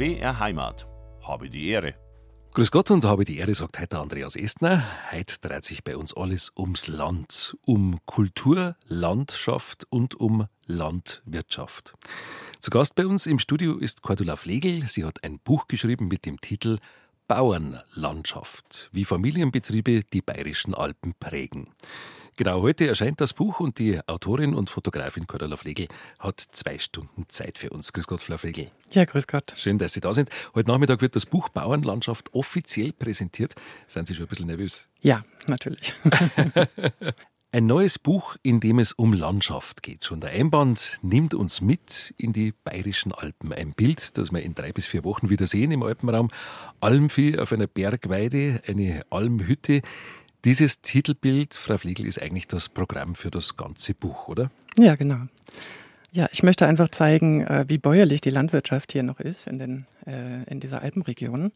BR Heimat. Habe die Ehre. Grüß Gott und habe die Ehre, sagt heute Andreas Estner. Heute dreht sich bei uns alles ums Land, um Kultur, Landschaft und um Landwirtschaft. Zu Gast bei uns im Studio ist Cordula Flegel. Sie hat ein Buch geschrieben mit dem Titel Bauernlandschaft, wie Familienbetriebe die bayerischen Alpen prägen. Genau heute erscheint das Buch und die Autorin und Fotografin Cordula Flegel hat zwei Stunden Zeit für uns. Grüß Gott, Frau Flegel. Ja, grüß Gott. Schön, dass Sie da sind. Heute Nachmittag wird das Buch Bauernlandschaft offiziell präsentiert. Sind Sie schon ein bisschen nervös? Ja, natürlich. Ein neues Buch, in dem es um Landschaft geht. Schon der Einband nimmt uns mit in die bayerischen Alpen. Ein Bild, das wir in drei bis vier Wochen wieder sehen im Alpenraum. Almvieh auf einer Bergweide, eine Almhütte. Dieses Titelbild, Frau Flegel, ist eigentlich das Programm für das ganze Buch, oder? Ja, genau. Ja, ich möchte einfach zeigen, äh, wie bäuerlich die Landwirtschaft hier noch ist in, den, äh, in dieser Alpenregion.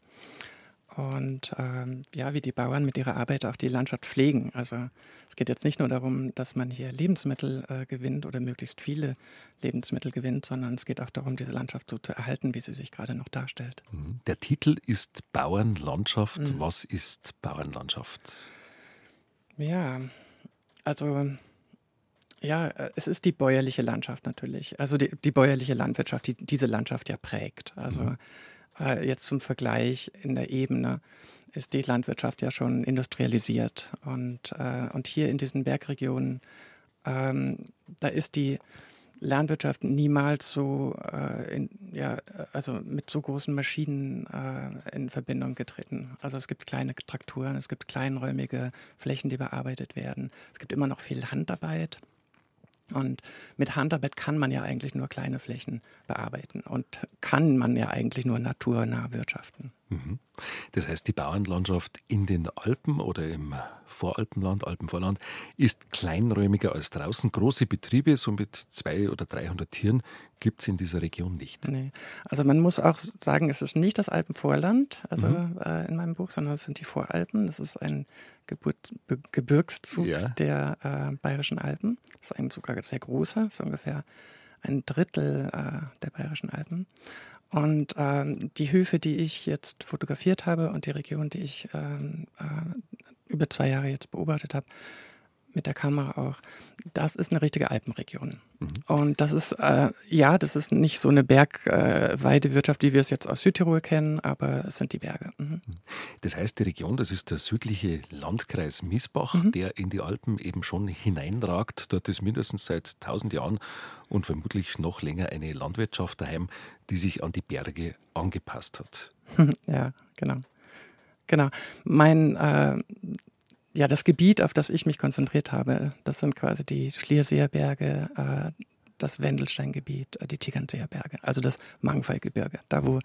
Und ähm, ja, wie die Bauern mit ihrer Arbeit auch die Landschaft pflegen. Also es geht jetzt nicht nur darum, dass man hier Lebensmittel äh, gewinnt oder möglichst viele Lebensmittel gewinnt, sondern es geht auch darum, diese Landschaft so zu erhalten, wie sie sich gerade noch darstellt. Mhm. Der Titel ist Bauernlandschaft. Mhm. Was ist Bauernlandschaft? Ja, also ja, es ist die bäuerliche Landschaft natürlich. Also die, die bäuerliche Landwirtschaft, die diese Landschaft ja prägt. Also mhm. Äh, jetzt zum Vergleich in der Ebene ist die Landwirtschaft ja schon industrialisiert. Und, äh, und hier in diesen Bergregionen, ähm, da ist die Landwirtschaft niemals so äh, in, ja, also mit so großen Maschinen äh, in Verbindung getreten. Also es gibt kleine Trakturen, es gibt kleinräumige Flächen, die bearbeitet werden. Es gibt immer noch viel Handarbeit. Und mit Handarbeit kann man ja eigentlich nur kleine Flächen bearbeiten und kann man ja eigentlich nur naturnah wirtschaften. Mhm. Das heißt, die Bauernlandschaft in den Alpen oder im Voralpenland, Alpenvorland, ist kleinräumiger als draußen. Große Betriebe, so mit zwei oder 300 Tieren, gibt es in dieser Region nicht. Nee. Also man muss auch sagen, es ist nicht das Alpenvorland, also mhm. äh, in meinem Buch, sondern es sind die Voralpen. Das ist ein Geburt, Be Gebirgszug ja. der äh, Bayerischen Alpen. Das ist ein sogar sehr großer, so ungefähr ein Drittel äh, der Bayerischen Alpen. Und ähm, die Höfe, die ich jetzt fotografiert habe und die Region, die ich ähm, äh, über zwei Jahre jetzt beobachtet habe, mit der Kamera auch, das ist eine richtige Alpenregion. Mhm. Und das ist, äh, ja, das ist nicht so eine Bergweidewirtschaft, äh, wie wir es jetzt aus Südtirol kennen, aber es sind die Berge. Mhm. Das heißt, die Region, das ist der südliche Landkreis Miesbach, mhm. der in die Alpen eben schon hineinragt. Dort ist mindestens seit tausend Jahren und vermutlich noch länger eine Landwirtschaft daheim, die sich an die Berge angepasst hat. ja, genau. Genau. Mein äh, ja, das Gebiet, auf das ich mich konzentriert habe, das sind quasi die Schlierseer Berge, äh, das Wendelsteingebiet, äh, die Tegernseer Berge, also das Mangfallgebirge, da wo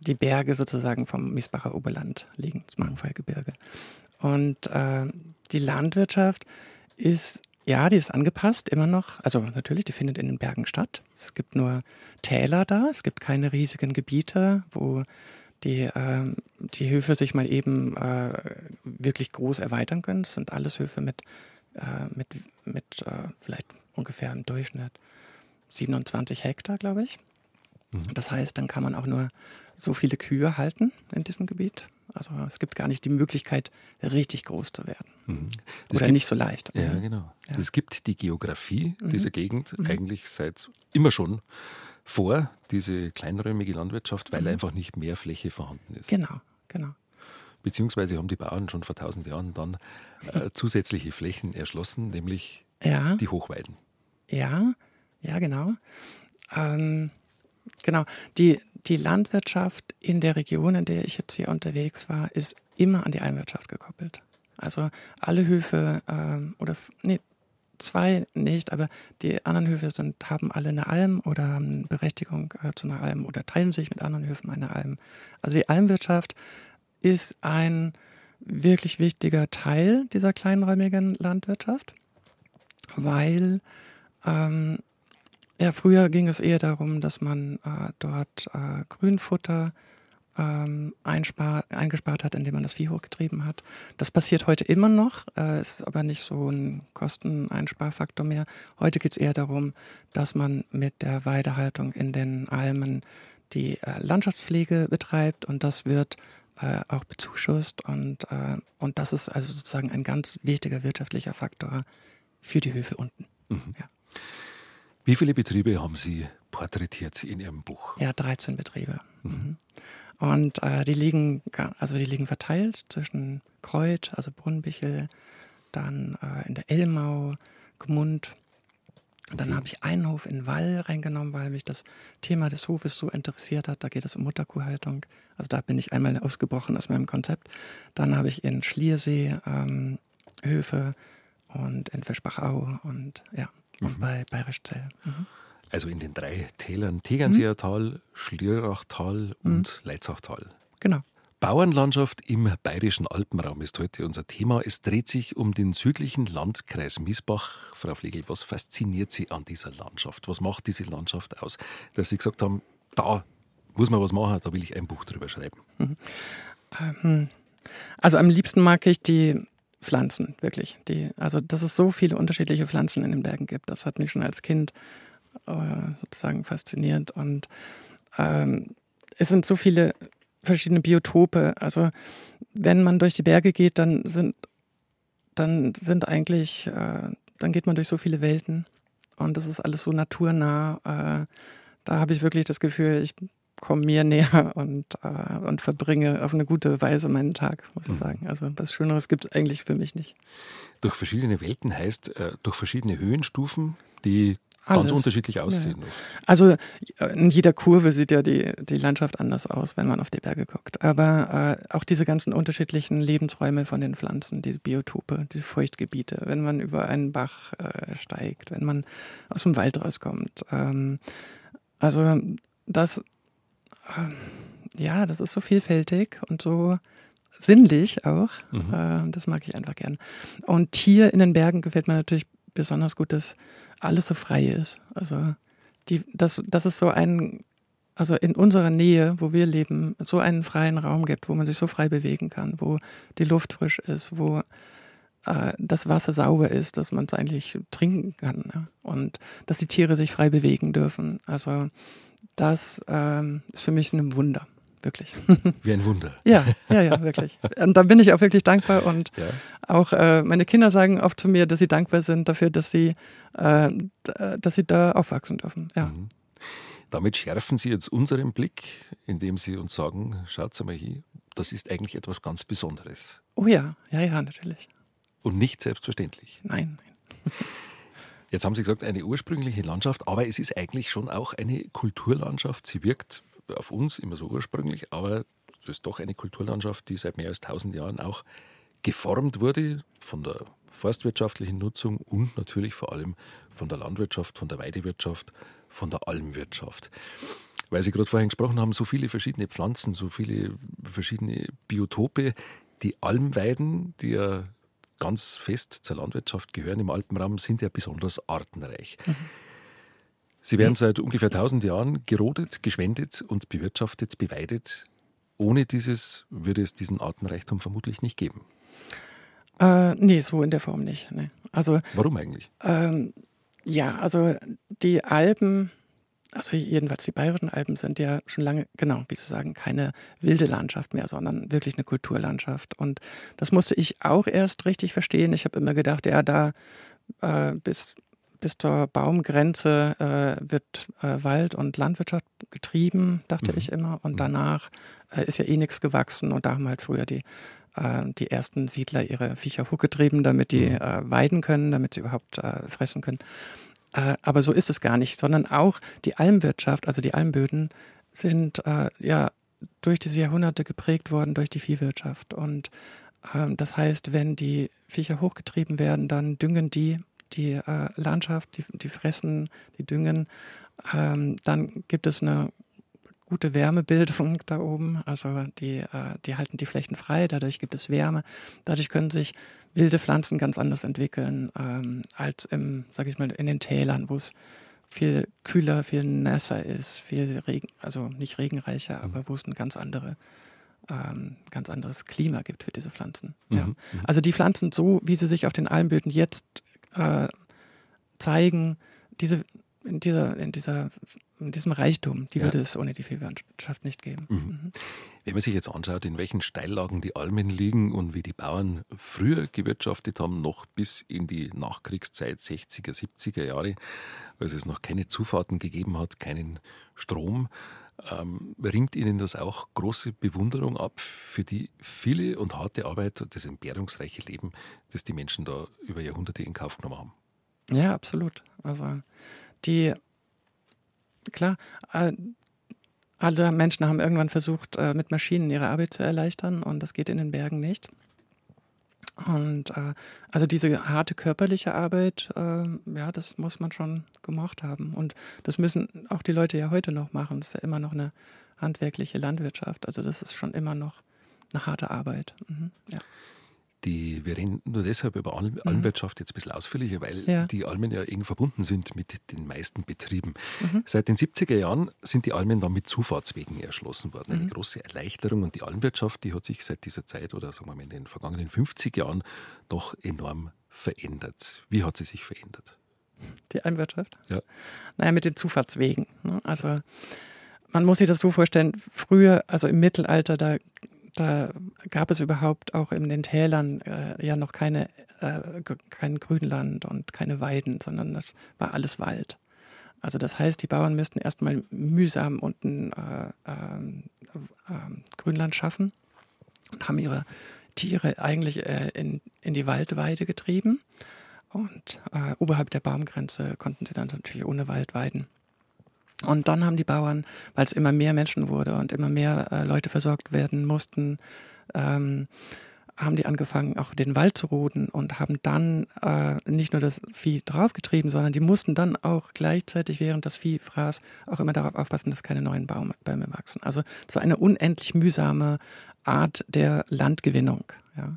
die Berge sozusagen vom Miesbacher Oberland liegen, das Mangfallgebirge. Und äh, die Landwirtschaft ist, ja, die ist angepasst, immer noch. Also natürlich, die findet in den Bergen statt. Es gibt nur Täler da, es gibt keine riesigen Gebiete, wo die, äh, die Höfe sich mal eben äh, wirklich groß erweitern können. Das sind alles Höfe mit, äh, mit, mit äh, vielleicht ungefähr im Durchschnitt 27 Hektar, glaube ich. Mhm. Das heißt, dann kann man auch nur so viele Kühe halten in diesem Gebiet. Also es gibt gar nicht die Möglichkeit, richtig groß zu werden. Mhm. Oder gibt, nicht so leicht. Ja, genau. Ja. Es gibt die Geografie mhm. dieser Gegend mhm. eigentlich seit immer schon vor, diese kleinräumige Landwirtschaft, weil mhm. einfach nicht mehr Fläche vorhanden ist. Genau, genau. Beziehungsweise haben die Bauern schon vor tausend Jahren dann äh, zusätzliche Flächen erschlossen, nämlich ja. die Hochweiden. Ja, ja, genau. Ähm, genau. Die, die Landwirtschaft in der Region, in der ich jetzt hier unterwegs war, ist immer an die Almwirtschaft gekoppelt. Also alle Höfe ähm, oder nee, zwei nicht, aber die anderen Höfe sind, haben alle eine Alm oder haben Berechtigung äh, zu einer Alm oder teilen sich mit anderen Höfen eine Alm. Also die Almwirtschaft ist ein wirklich wichtiger Teil dieser kleinräumigen Landwirtschaft, weil ähm, ja, früher ging es eher darum, dass man äh, dort äh, Grünfutter ähm, eingespart hat, indem man das Vieh hochgetrieben hat. Das passiert heute immer noch, äh, ist aber nicht so ein Kosteneinsparfaktor mehr. Heute geht es eher darum, dass man mit der Weidehaltung in den Almen die äh, Landschaftspflege betreibt und das wird äh, auch bezuschusst und, äh, und das ist also sozusagen ein ganz wichtiger wirtschaftlicher Faktor für die Höfe unten. Mhm. Ja. Wie viele Betriebe haben Sie porträtiert in Ihrem Buch? Ja, 13 Betriebe. Mhm. mhm. Und äh, die liegen also die liegen verteilt zwischen Kreuth, also Brunnbichel, dann äh, in der Elmau, Gmund, dann habe ich einen Hof in Wall reingenommen, weil mich das Thema des Hofes so interessiert hat. Da geht es um Mutterkuhhaltung. Also da bin ich einmal ausgebrochen aus meinem Konzept. Dann habe ich in Schliersee ähm, Höfe und in Fischbachau und ja, und mhm. bei Bayerischzell. Mhm. Also in den drei Tälern Tegernseer Tal, Schlierachtal und mhm. Leitzachtal. Genau. Bauernlandschaft im bayerischen Alpenraum ist heute unser Thema. Es dreht sich um den südlichen Landkreis Miesbach. Frau Flegel, was fasziniert Sie an dieser Landschaft? Was macht diese Landschaft aus, dass Sie gesagt haben, da muss man was machen, da will ich ein Buch drüber schreiben? Mhm. Ähm, also am liebsten mag ich die Pflanzen, wirklich. Die, also dass es so viele unterschiedliche Pflanzen in den Bergen gibt, das hat mich schon als Kind sozusagen fasziniert. Und ähm, es sind so viele verschiedene Biotope. Also wenn man durch die Berge geht, dann sind, dann sind eigentlich, äh, dann geht man durch so viele Welten und das ist alles so naturnah. Äh, da habe ich wirklich das Gefühl, ich komme mir näher und, äh, und verbringe auf eine gute Weise meinen Tag, muss ich mhm. sagen. Also was Schöneres gibt es eigentlich für mich nicht. Durch verschiedene Welten heißt äh, durch verschiedene Höhenstufen, die Alles. ganz unterschiedlich aussehen. Ja. Also in jeder Kurve sieht ja die, die Landschaft anders aus, wenn man auf die Berge guckt. Aber äh, auch diese ganzen unterschiedlichen Lebensräume von den Pflanzen, diese Biotope, diese Feuchtgebiete, wenn man über einen Bach äh, steigt, wenn man aus dem Wald rauskommt. Ähm, also das, äh, ja, das ist so vielfältig und so sinnlich auch. Mhm. Äh, das mag ich einfach gern. Und hier in den Bergen gefällt mir natürlich besonders gut, dass alles so frei ist. Also die, dass, dass es so ein, also in unserer Nähe, wo wir leben, so einen freien Raum gibt, wo man sich so frei bewegen kann, wo die Luft frisch ist, wo äh, das Wasser sauber ist, dass man es eigentlich trinken kann. Ne? Und dass die Tiere sich frei bewegen dürfen. Also das ähm, ist für mich ein Wunder wirklich. Wie ein Wunder. Ja, ja, ja, wirklich. Und da bin ich auch wirklich dankbar und ja. auch äh, meine Kinder sagen oft zu mir, dass sie dankbar sind dafür, dass sie, äh, dass sie da aufwachsen dürfen. Ja. Mhm. Damit schärfen Sie jetzt unseren Blick, indem Sie uns sagen, schaut mal hier, das ist eigentlich etwas ganz Besonderes. Oh ja, ja, ja, natürlich. Und nicht selbstverständlich. Nein, nein. Jetzt haben Sie gesagt, eine ursprüngliche Landschaft, aber es ist eigentlich schon auch eine Kulturlandschaft. Sie wirkt auf uns immer so ursprünglich, aber es ist doch eine Kulturlandschaft, die seit mehr als 1000 Jahren auch geformt wurde von der forstwirtschaftlichen Nutzung und natürlich vor allem von der Landwirtschaft, von der Weidewirtschaft, von der Almwirtschaft. Weil Sie gerade vorhin gesprochen haben, so viele verschiedene Pflanzen, so viele verschiedene Biotope. Die Almweiden, die ja ganz fest zur Landwirtschaft gehören im Alpenraum, sind ja besonders artenreich. Mhm. Sie werden seit ungefähr 1000 Jahren gerodet, geschwendet und bewirtschaftet, beweidet. Ohne dieses würde es diesen Artenreichtum vermutlich nicht geben. Äh, nee, so in der Form nicht. Nee. Also, Warum eigentlich? Ähm, ja, also die Alpen, also jedenfalls die bayerischen Alpen sind ja schon lange, genau, wie Sie sagen, keine wilde Landschaft mehr, sondern wirklich eine Kulturlandschaft. Und das musste ich auch erst richtig verstehen. Ich habe immer gedacht, ja, da äh, bis bis zur Baumgrenze äh, wird äh, Wald und Landwirtschaft getrieben, dachte mhm. ich immer. Und mhm. danach äh, ist ja eh nichts gewachsen. Und da haben halt früher die, äh, die ersten Siedler ihre Viecher hochgetrieben, damit die mhm. Äh, weiden können, damit sie überhaupt äh, fressen können. aber so ist es gar nicht, sondern auch die Almwirtschaft, also die Almböden, sind ja durch diese Jahrhunderte geprägt worden durch die Viehwirtschaft. Und ähm, das heißt, wenn die Viecher hochgetrieben werden, dann düngen die die äh, Landschaft, die, die fressen, die düngen. Ähm, dann gibt es eine gute Wärmebildung da oben. Also die, äh, die halten die Flächen frei, dadurch gibt es Wärme. Dadurch können sich wilde Pflanzen ganz anders entwickeln ähm, als im, sag ich mal, in den Tälern, wo es viel kühler, viel nässer ist, viel Regen, also nicht regenreicher, aber wo es ein ganz andere ähm, ganz anderes Klima gibt für diese Pflanzen. Mhm. Ja. Mhm. Also die Pflanzen so, wie sie sich auf den Almböden jetzt äh, zeigen, diese in dieser, in dieser, in diesem Reichtum, die ja. würde es ohne die Viehwirtschaft nicht geben. Mhm. Mhm. Wenn man sich jetzt anschaut, in welchen Steillagen die Almen liegen und wie die Bauern früher gewirtschaftet haben, noch bis in die Nachkriegszeit 60er, 70er Jahre, als es noch keine Zufahrten gegeben hat, keinen Strom, ähm, ringt Ihnen das auch große Bewunderung ab für die viele und harte Arbeit und das entbehrungsreiche Leben, das die Menschen da über Jahrhunderte in Kauf genommen haben? Ja, absolut. Also die, klar, alle Menschen haben irgendwann versucht, äh, mit Maschinen ihre Arbeit zu erleichtern und das geht in den Bergen nicht. Und äh, also diese harte körperliche Arbeit, äh, ja, das muss man schon gemacht haben. Und das müssen auch die Leute ja heute noch machen. Das ist ja immer noch eine handwerkliche Landwirtschaft. Also das ist schon immer noch eine harte Arbeit. Mhm, ja. Die, wir reden nur deshalb über Alm, mhm. Almwirtschaft jetzt ein bisschen ausführlicher, weil ja. die Almen ja eng verbunden sind mit den meisten Betrieben. Mhm. Seit den 70er Jahren sind die Almen dann mit Zufahrtswegen erschlossen worden. Eine mhm. große Erleichterung und die Almwirtschaft, die hat sich seit dieser Zeit oder sagen wir mal in den vergangenen 50 Jahren doch enorm verändert. Wie hat sie sich verändert? Die Almwirtschaft? Ja. Naja, mit den Zufahrtswegen. Ne? Also man muss sich das so vorstellen, früher, also im Mittelalter, da da gab es überhaupt auch in den Tälern äh, ja noch keine, äh, kein Grünland und keine Weiden, sondern das war alles Wald. Also das heißt, die Bauern müssten erstmal mühsam unten äh, ähm, ähm, Grünland schaffen und haben ihre Tiere eigentlich äh, in, in die Waldweide getrieben. Und äh, oberhalb der Baumgrenze konnten sie dann natürlich ohne Wald weiden. Und dann haben die Bauern, weil es immer mehr Menschen wurde und immer mehr äh, Leute versorgt werden mussten, ähm, haben die angefangen, auch den Wald zu roden und haben dann äh, nicht nur das Vieh draufgetrieben, sondern die mussten dann auch gleichzeitig, während das Vieh fraß, auch immer darauf aufpassen, dass keine neuen Bäume wachsen. Also so eine unendlich mühsame Art der Landgewinnung. Ja.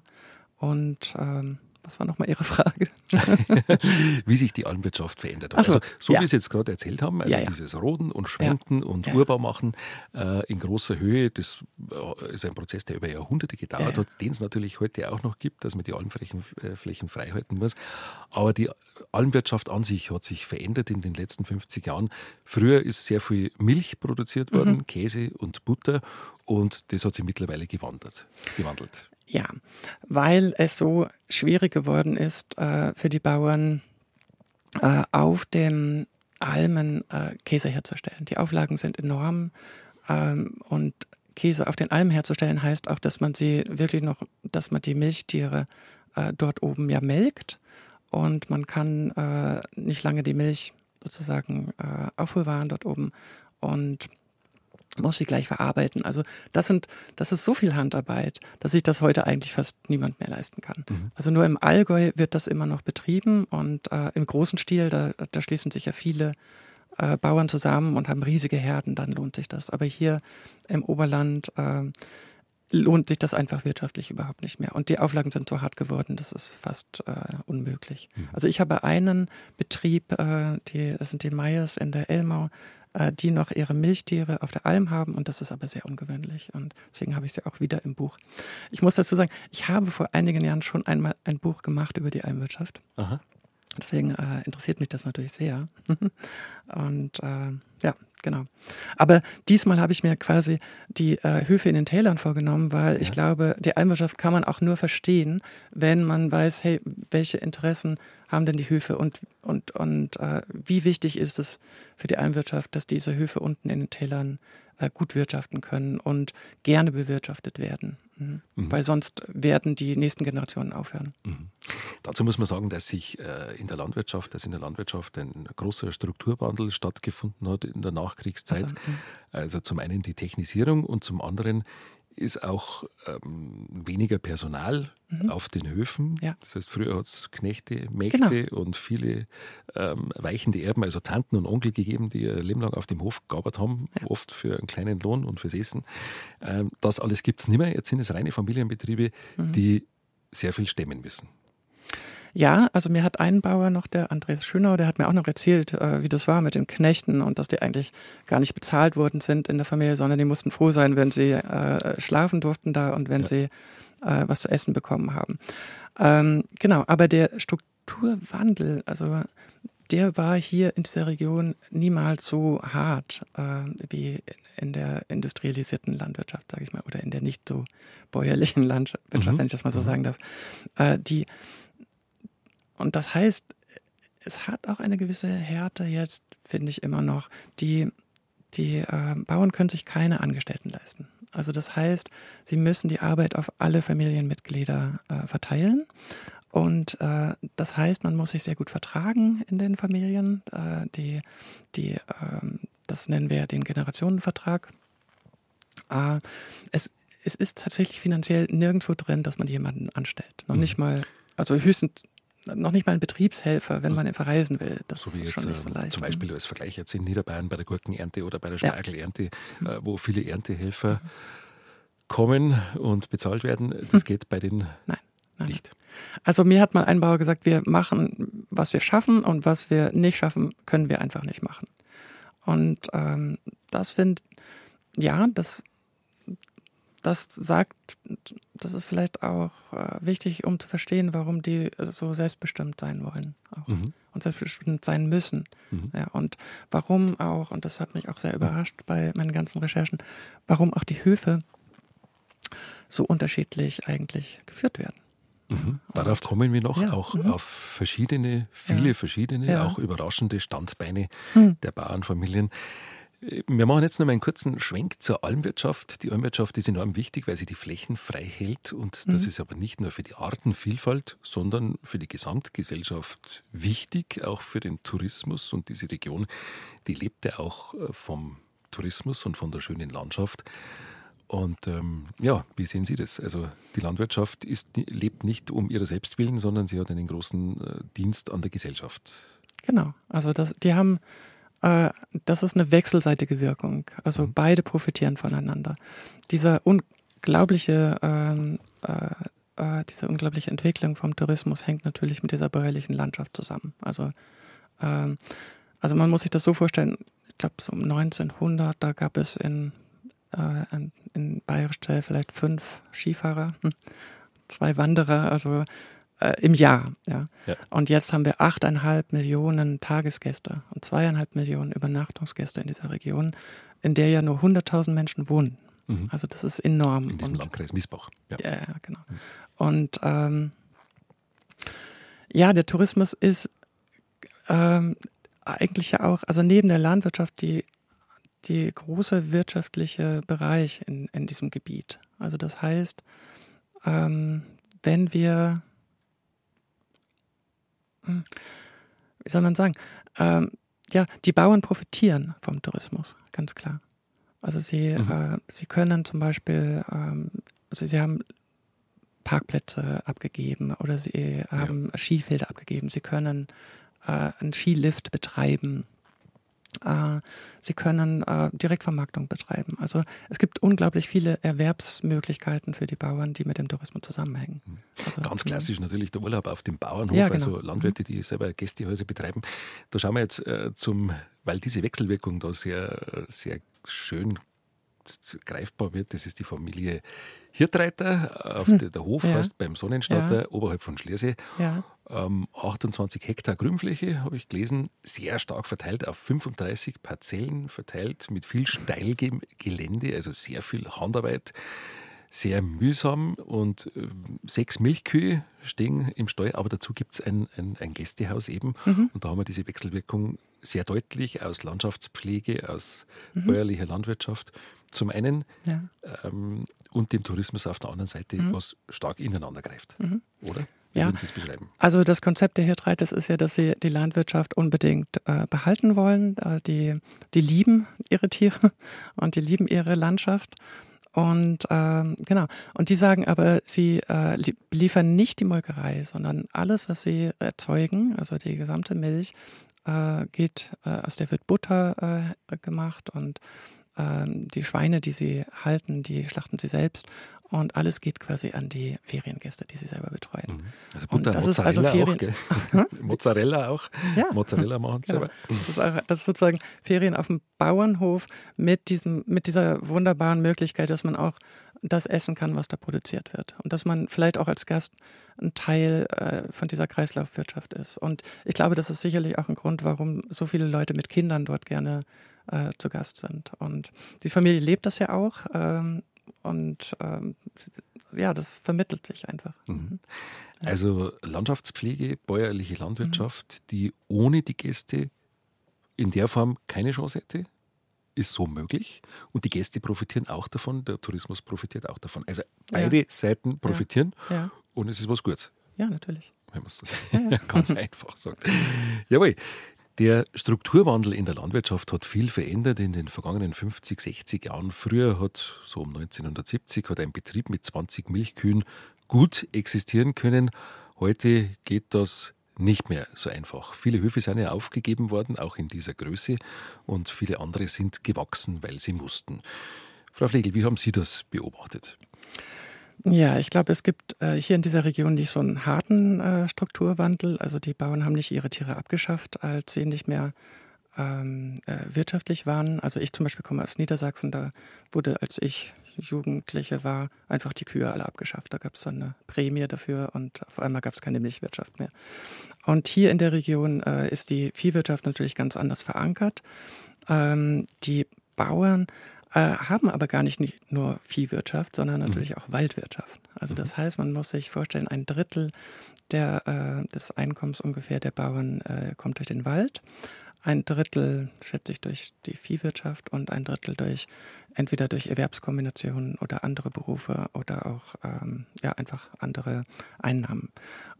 Und ähm, was war nochmal Ihre Frage? wie sich die Almwirtschaft verändert hat. So, also so ja. wie Sie es jetzt gerade erzählt haben, also ja, ja. dieses Roden und Schwenken und Urbau machen äh, in großer Höhe, das äh, ist ein Prozess, der über Jahrhunderte gedauert hat, den es natürlich heute auch noch gibt, dass man die Almflächen äh, Flächen frei halten muss. Aber die Almwirtschaft an sich hat sich verändert in den letzten 50 Jahren. Früher ist sehr viel Milch produziert worden, mhm. Käse und Butter und das hat sich mittlerweile gewandert, gewandelt. Ja, weil es so schwierig geworden ist äh, für die Bauern äh, auf den Almen äh, Käse herzustellen. Die Auflagen sind enorm ähm, und Käse auf den Almen herzustellen heißt auch, dass man sie wirklich noch, dass man die Milchtiere äh, dort oben ja melkt und man kann äh, nicht lange die Milch sozusagen äh, aufbewahren dort oben und muss sie gleich verarbeiten. Also das sind, das ist so viel Handarbeit, dass sich das heute eigentlich fast niemand mehr leisten kann. Mhm. Also nur im Allgäu wird das immer noch betrieben und äh, im großen Stil, da, da schließen sich ja viele äh, Bauern zusammen und haben riesige Herden, dann lohnt sich das. Aber hier im Oberland äh, lohnt sich das einfach wirtschaftlich überhaupt nicht mehr. Und die Auflagen sind so hart geworden, das ist fast äh, unmöglich. Mhm. Also ich habe einen Betrieb, äh, die, das sind die Meyers in der Elmau, die noch ihre Milchtiere auf der Alm haben und das ist aber sehr ungewöhnlich und deswegen habe ich sie auch wieder im Buch. Ich muss dazu sagen, ich habe vor einigen Jahren schon einmal ein Buch gemacht über die Almwirtschaft. Aha. Deswegen äh, interessiert mich das natürlich sehr. und äh, ja, genau. Aber diesmal habe ich mir quasi die äh, Höfe in den Tälern vorgenommen, weil ja. ich glaube, die Almwirtschaft kann man auch nur verstehen, wenn man weiß, hey, welche Interessen haben denn die Höfe und, und, und äh, wie wichtig ist es für die Almwirtschaft, dass diese Höfe unten in den Tälern äh, gut wirtschaften können und gerne bewirtschaftet werden. Mhm. Mhm. Weil sonst werden die nächsten Generationen aufhören. Mhm. Dazu muss man sagen, dass sich äh, in der Landwirtschaft, dass in der Landwirtschaft ein großer Strukturwandel stattgefunden hat in der Nachkriegszeit. Also, also zum einen die Technisierung und zum anderen ist auch ähm, weniger Personal mhm. auf den Höfen. Ja. Das heißt, früher hat es Knechte, Mägde genau. und viele ähm, weichende Erben, also Tanten und Onkel gegeben, die ihr Leben lang auf dem Hof gearbeitet haben, ja. oft für einen kleinen Lohn und fürs Essen. Ähm, das alles gibt es nicht mehr. Jetzt sind es reine Familienbetriebe, mhm. die sehr viel stemmen müssen. Ja, also mir hat ein Bauer noch, der Andreas Schönau, der hat mir auch noch erzählt, äh, wie das war mit den Knechten und dass die eigentlich gar nicht bezahlt worden sind in der Familie, sondern die mussten froh sein, wenn sie äh, schlafen durften da und wenn ja. sie äh, was zu essen bekommen haben. Ähm, genau, aber der Strukturwandel, also der war hier in dieser Region niemals so hart äh, wie in der industrialisierten Landwirtschaft, sage ich mal, oder in der nicht so bäuerlichen Landwirtschaft, mhm. wenn ich das mal so mhm. sagen darf. Äh, die, und das heißt, es hat auch eine gewisse Härte jetzt, finde ich immer noch. Die, die äh, Bauern können sich keine Angestellten leisten. Also das heißt, sie müssen die Arbeit auf alle Familienmitglieder äh, verteilen. Und äh, das heißt, man muss sich sehr gut vertragen in den Familien. Äh, die, die, ähm, das nennen wir den Generationenvertrag. Äh, es, es ist tatsächlich finanziell nirgendwo drin, dass man jemanden anstellt. Noch mhm. nicht mal, also höchstens noch nicht mal ein Betriebshelfer, wenn man verreisen will. Das so ist jetzt, schon nicht so ähm, leicht. Zum Beispiel als Vergleich jetzt in Niederbayern bei der Gurkenernte oder bei der Spargelernte, ja. Äh, wo viele Erntehelfer kommen und bezahlt werden. Das hm. geht bei den nein, nein. nicht. Also mir hat mal ein Bauer gesagt, wir machen, was wir schaffen und was wir nicht schaffen, können wir einfach nicht machen. Und ähm, das finde, ja, das das sagt, das ist vielleicht auch äh, wichtig, um zu verstehen, warum die so selbstbestimmt sein wollen mhm. und selbstbestimmt sein müssen. Mhm. Ja, und warum auch, und das hat mich auch sehr überrascht bei meinen ganzen Recherchen, warum auch die Höfe so unterschiedlich eigentlich geführt werden. Mhm. Darauf kommen wir noch, ja, auch mhm. auf verschiedene, viele ja. verschiedene, ja. auch überraschende Standbeine mhm. der Bauernfamilien. Wir machen jetzt noch mal einen kurzen Schwenk zur Almwirtschaft. Die Almwirtschaft ist enorm wichtig, weil sie die Flächen frei hält. Und das mhm. ist aber nicht nur für die Artenvielfalt, sondern für die Gesamtgesellschaft wichtig, auch für den Tourismus. Und diese Region, die lebt ja auch äh, vom Tourismus und von der schönen Landschaft. Und ähm, ja, wie sehen Sie das? Also die Landwirtschaft ist, lebt nicht um ihrer Selbstwillen, sondern sie hat einen großen äh, Dienst an der Gesellschaft. Genau. Also das, die haben äh, das ist eine wechselseitige Wirkung. Also mhm. beide profitieren voneinander. Dieser unglaubliche, ähm, äh, äh, diese unglaubliche Entwicklung vom Tourismus hängt natürlich mit dieser bäuerlichen Landschaft zusammen. Also, ähm, also man muss sich das so vorstellen, ich glaube so um 1900, da gab es in, äh, in, Bayerisch vielleicht fünf Skifahrer, hm, zwei Wanderer, also äh, im Jahr. Ja. ja. Und jetzt haben wir achteinhalb Millionen Tagesgäste und zweieinhalb Millionen Übernachtungsgäste in dieser Region, in der ja nur 100.000 Menschen wohnen. Mhm. Also das ist enorm. In diesem und, Landkreis Miesbach. Ja, ja genau. Mhm. Und ähm, ja, der Tourismus ist ähm, eigentlich ja auch, also neben der Landwirtschaft die, die große wirtschaftliche Bereich in, in diesem Gebiet. Also das heißt, ähm, wenn wir. Wie soll man sagen, ähm, ja, die Bauern profitieren vom Tourismus, ganz klar. Also sie, mhm. äh, sie können zum Beispiel, ähm, also sie haben Parkplätze abgegeben oder sie haben ja. Skifelder abgegeben. Sie können äh, einen Skilift betreiben. Äh, sie können äh, Direktvermarktung betreiben. Also es gibt unglaublich viele Erwerbsmöglichkeiten für die Bauern, die mit dem Tourismus zusammenhängen. Mhm. Also, Ganz klassisch natürlich der Urlaub auf dem Bauernhof, ja, genau. also Landwirte, die selber Gästehäuser betreiben. Da schauen wir jetzt äh, zum, weil diese Wechselwirkung da sehr, sehr schön greifbar wird, das ist die Familie Hirtreiter. Auf hm. der, der Hof ja. heißt beim Sonnenstarter ja. oberhalb von Schliersee. Ja. Ähm, 28 Hektar Grünfläche, habe ich gelesen, sehr stark verteilt auf 35 Parzellen verteilt mit viel Steilgelände, also sehr viel Handarbeit sehr mühsam und äh, sechs Milchkühe stehen im Stall, aber dazu gibt es ein, ein, ein, Gästehaus eben mhm. und da haben wir diese Wechselwirkung sehr deutlich aus Landschaftspflege, aus mhm. bäuerlicher Landwirtschaft zum einen ja. ähm, und dem Tourismus auf der anderen Seite, mhm. was stark ineinander greift, mhm. oder? Wie ja. würden Sie es beschreiben? Also das Konzept der Hirtreites ist ja, dass sie die Landwirtschaft unbedingt äh, behalten wollen. Äh, die, die lieben ihre Tiere und die lieben ihre Landschaft. Und ähm, genau. Und die sagen aber, sie äh, liefern nicht die Molkerei, sondern alles, was sie erzeugen, also die gesamte Milch, äh, geht, äh, aus der wird Butter äh, gemacht und die Schweine, die sie halten, die schlachten sie selbst und alles geht quasi an die Feriengäste, die sie selber betreuen. Mhm. Also Butter, das Mozzarella ist also Ferien auch, Mozzarella auch. Ja. Mozzarella machen sie genau. selber. Das ist, auch, das ist sozusagen Ferien auf dem Bauernhof mit diesem, mit dieser wunderbaren Möglichkeit, dass man auch das essen kann, was da produziert wird. Und dass man vielleicht auch als Gast ein Teil äh, von dieser Kreislaufwirtschaft ist. Und ich glaube, das ist sicherlich auch ein Grund, warum so viele Leute mit Kindern dort gerne äh, zu Gast sind. Und die Familie lebt das ja auch. Ähm, und ähm, ja, das vermittelt sich einfach. Mhm. mhm. Also Landschaftspflege, bäuerliche Landwirtschaft, mhm. die ohne die Gäste in der Form keine Chance hätte? ist so möglich und die Gäste profitieren auch davon, der Tourismus profitiert auch davon. Also beide ja. Seiten profitieren ja. Ja. und es ist was Gutes. Ja, natürlich. Wenn man es ganz einfach sagt. Jawohl. Der Strukturwandel in der Landwirtschaft hat viel verändert in den vergangenen 50, 60 Jahren. Früher hat, so um 1970, hat ein Betrieb mit 20 Milchkühen gut existieren können. Heute geht das nicht mehr so einfach. Viele Höfe sind ja aufgegeben worden, auch in dieser Größe, und viele andere sind gewachsen, weil sie mussten. Frau Flegel, wie haben Sie das beobachtet? Ja, ich glaube, es gibt äh, hier in dieser Region nicht so einen harten äh, Strukturwandel. Also die Bauern haben nicht ihre Tiere abgeschafft, als sie nicht mehr ähm, äh, wirtschaftlich waren. Also ich zum Beispiel komme aus Niedersachsen, da wurde, als ich Jugendliche war, einfach die Kühe alle abgeschafft. Da gab es dann eine Prämie dafür und auf einmal gab es keine Milchwirtschaft mehr. Und hier in der Region äh, ist die Viehwirtschaft natürlich ganz anders verankert. Ähm, die Bauern äh, haben aber gar nicht, nicht nur Viehwirtschaft, sondern natürlich mhm. auch Waldwirtschaft. Also das heißt, man muss sich vorstellen, ein Drittel der, äh, des Einkommens ungefähr der Bauern äh, kommt durch den Wald ein Drittel, schätze ich, durch die Viehwirtschaft und ein Drittel durch entweder durch Erwerbskombinationen oder andere Berufe oder auch ähm, ja einfach andere Einnahmen.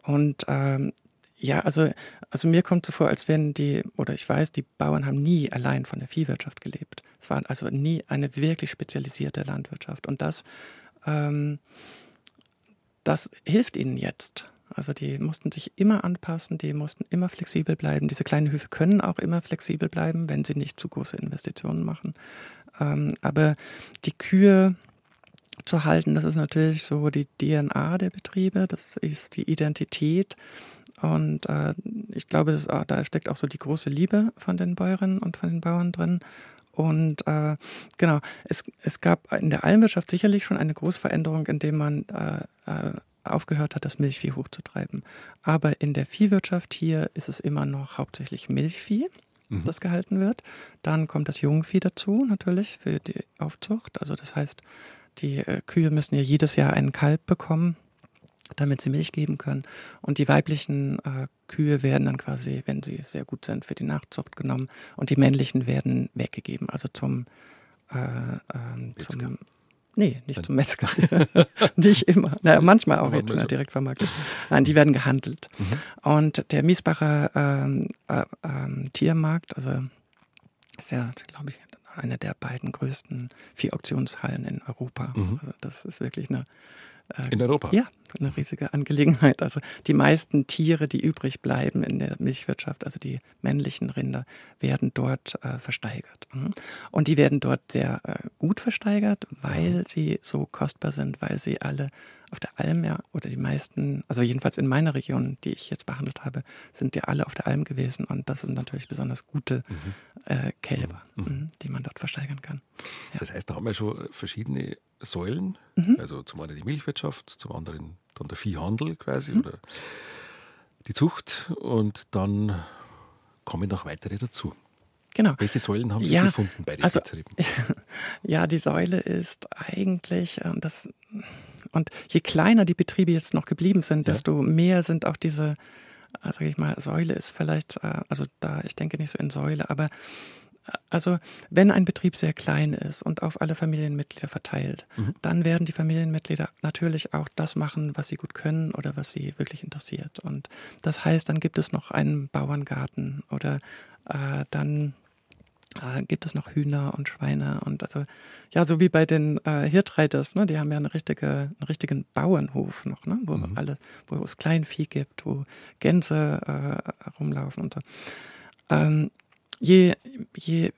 Und ähm, ja, also, also mir kommt so vor, als wenn die, oder ich weiß, die Bauern haben nie allein von der Viehwirtschaft gelebt. Es war also nie eine wirklich spezialisierte Landwirtschaft. Und das, ähm, das hilft ihnen jetzt. Also die mussten sich immer anpassen, die mussten immer flexibel bleiben. Diese kleinen Höfe können auch immer flexibel bleiben, wenn sie nicht zu große Investitionen machen. Ähm, aber die Kühe zu halten, das ist natürlich so die DNA der Betriebe, das ist die Identität. Und äh, ich glaube, ist, da steckt auch so die große Liebe von den Bäuerinnen und von den Bauern drin. Und äh, genau, es, es gab in der Almwirtschaft sicherlich schon eine große Veränderung, indem man äh, äh aufgehört hat, das Milchvieh hochzutreiben. Aber in der Viehwirtschaft hier ist es immer noch hauptsächlich Milchvieh, mhm. das gehalten wird. Dann kommt das Jungvieh dazu, natürlich, für die Aufzucht. Also das heißt, die äh, Kühe müssen ja jedes Jahr einen Kalb bekommen, damit sie Milch geben können. Und die weiblichen äh, Kühe werden dann quasi, wenn sie sehr gut sind, für die Nachzucht genommen. Und die männlichen werden weggegeben, also zum, äh, ähm, zum Nee, nicht zum Metzger. nicht immer. Naja, manchmal auch jetzt in der Direktvermarktung. Nein, die werden gehandelt. Mhm. Und der Miesbacher ähm, äh, äh, Tiermarkt, also ist ja, glaube ich, eine der beiden größten Vieh-Auktionshallen in Europa. Mhm. Also das ist wirklich eine äh, in Europa? Ja, eine riesige Angelegenheit. Also die meisten Tiere, die übrig bleiben in der Milchwirtschaft, also die männlichen Rinder, werden dort äh, versteigert. Mhm. Und die werden dort sehr äh, gut versteigert, weil sie so kostbar sind, weil sie alle auf der Alm ja, oder die meisten, also jedenfalls in meiner Region, die ich jetzt behandelt habe, sind ja alle auf der Alm gewesen. Und das sind natürlich besonders gute mhm. äh, Kälber, mhm. mhm. die man dort versteigern kann. Ja. Das heißt, da haben wir schon verschiedene Säulen. Mhm. Also zum einen die Milchwirtschaft, zum anderen dann der Viehhandel quasi mhm. oder die Zucht und dann kommen noch weitere dazu. Genau. Welche Säulen haben Sie ja, gefunden bei den also, Betrieben? Ja, die Säule ist eigentlich ähm, das und je kleiner die Betriebe jetzt noch geblieben sind, ja. desto mehr sind auch diese, äh, sage ich mal, Säule ist vielleicht, äh, also da, ich denke nicht so in Säule, aber also wenn ein Betrieb sehr klein ist und auf alle Familienmitglieder verteilt, mhm. dann werden die Familienmitglieder natürlich auch das machen, was sie gut können oder was sie wirklich interessiert. Und das heißt, dann gibt es noch einen Bauerngarten oder äh, dann äh, gibt es noch Hühner und Schweine und also ja, so wie bei den äh, Hirtreiters, ne, die haben ja eine richtige, einen richtigen Bauernhof noch, ne, wo mhm. alle, wo es Kleinvieh gibt, wo Gänse äh, rumlaufen und so. Ähm, je, je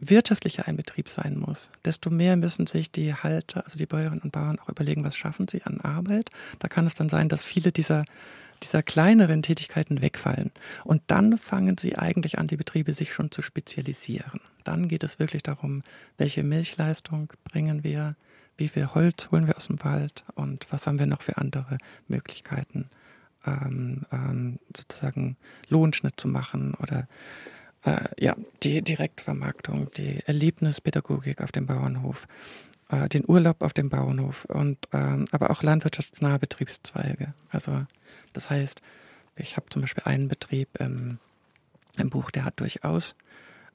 wirtschaftlicher ein Betrieb sein muss, desto mehr müssen sich die Halter, also die Bäuerinnen und Bauern auch überlegen, was schaffen sie an Arbeit. Da kann es dann sein, dass viele dieser, dieser kleineren Tätigkeiten wegfallen. Und dann fangen sie eigentlich an, die Betriebe sich schon zu spezialisieren. Dann geht es wirklich darum, welche Milchleistung bringen wir, wie viel Holz holen wir aus dem Wald und was haben wir noch für andere Möglichkeiten, ähm, ähm, sozusagen Lohnschnitt zu machen oder äh, ja, die Direktvermarktung, die Erlebnispädagogik auf dem Bauernhof, äh, den Urlaub auf dem Bauernhof und ähm, aber auch landwirtschaftsnahe Betriebszweige. Also das heißt, ich habe zum Beispiel einen Betrieb im, im Buch, der hat durchaus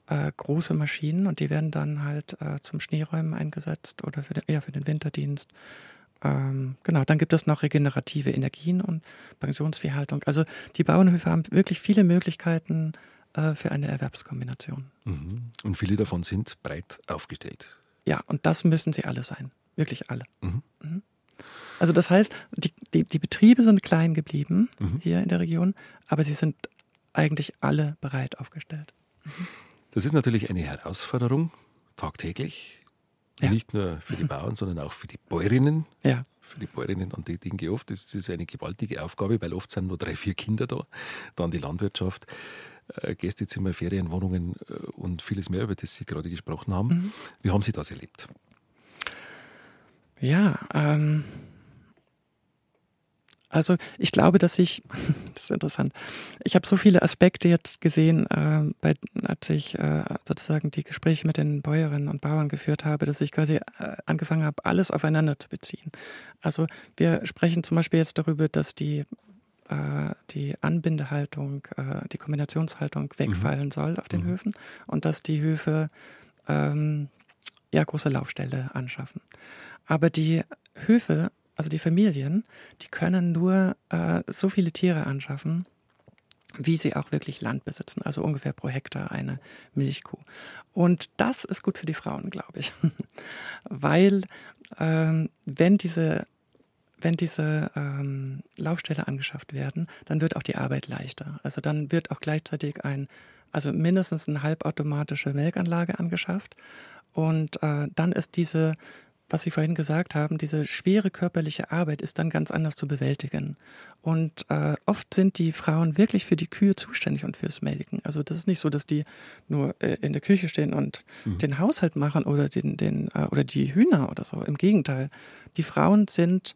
äh, große Maschinen und die werden dann halt äh, zum Schneeräumen eingesetzt oder für den, eher für den Winterdienst. Ähm, genau, dann gibt es noch regenerative Energien und Pensionsviehhaltung. Also die Bauernhöfe haben wirklich viele Möglichkeiten äh, für eine Erwerbskombination. Mhm. Und viele davon sind breit aufgestellt. Ja, und das müssen sie alle sein. Wirklich alle. Mhm. Mhm. Also das heißt, die, die, die, Betriebe sind klein geblieben mhm. hier in der Region, aber sie sind eigentlich alle breit aufgestellt. Mhm. Das ist natürlich eine Herausforderung, tagtäglich. Ja. Nicht nur für die Bauern, sondern auch für die Bäuerinnen. Ja. Für die Bäuerinnen, an die ich oft, das ist eine gewaltige Aufgabe, weil oft sind nur drei, vier Kinder da. Dann die Landwirtschaft, Gästezimmer, Ferienwohnungen äh, und vieles mehr, über das Sie gerade gesprochen haben. Mhm. Wie haben Sie das erlebt? Ja, ähm, also ich glaube, dass ich, das ist interessant, ich habe so viele Aspekte jetzt gesehen, äh, bei, als ich äh, sozusagen die Gespräche mit den Bäuerinnen und Bauern geführt habe, dass ich quasi äh, angefangen habe, alles aufeinander zu beziehen. Also wir sprechen zum Beispiel jetzt darüber, dass die, äh, die Anbindehaltung, äh, die Kombinationshaltung mhm. wegfallen mhm. soll auf den mhm. Höfen und dass die Höfe ähm, ja große Laufställe anschaffen. Aber die Höfe also die Familien, die können nur äh, so viele Tiere anschaffen, wie sie auch wirklich Land besitzen, also ungefähr pro Hektar eine Milchkuh. Und das ist gut für die Frauen, glaube ich, weil ähm, wenn diese wenn diese ähm, Laufställe angeschafft werden, dann wird auch die Arbeit leichter. Also dann wird auch gleichzeitig ein, also mindestens eine halbautomatische Melkanlage angeschafft. Und äh, dann ist diese was Sie vorhin gesagt haben, diese schwere körperliche Arbeit ist dann ganz anders zu bewältigen. Und äh, oft sind die Frauen wirklich für die Kühe zuständig und fürs Melken. Also das ist nicht so, dass die nur äh, in der Küche stehen und mhm. den Haushalt machen oder den, den äh, oder die Hühner oder so. Im Gegenteil, die Frauen sind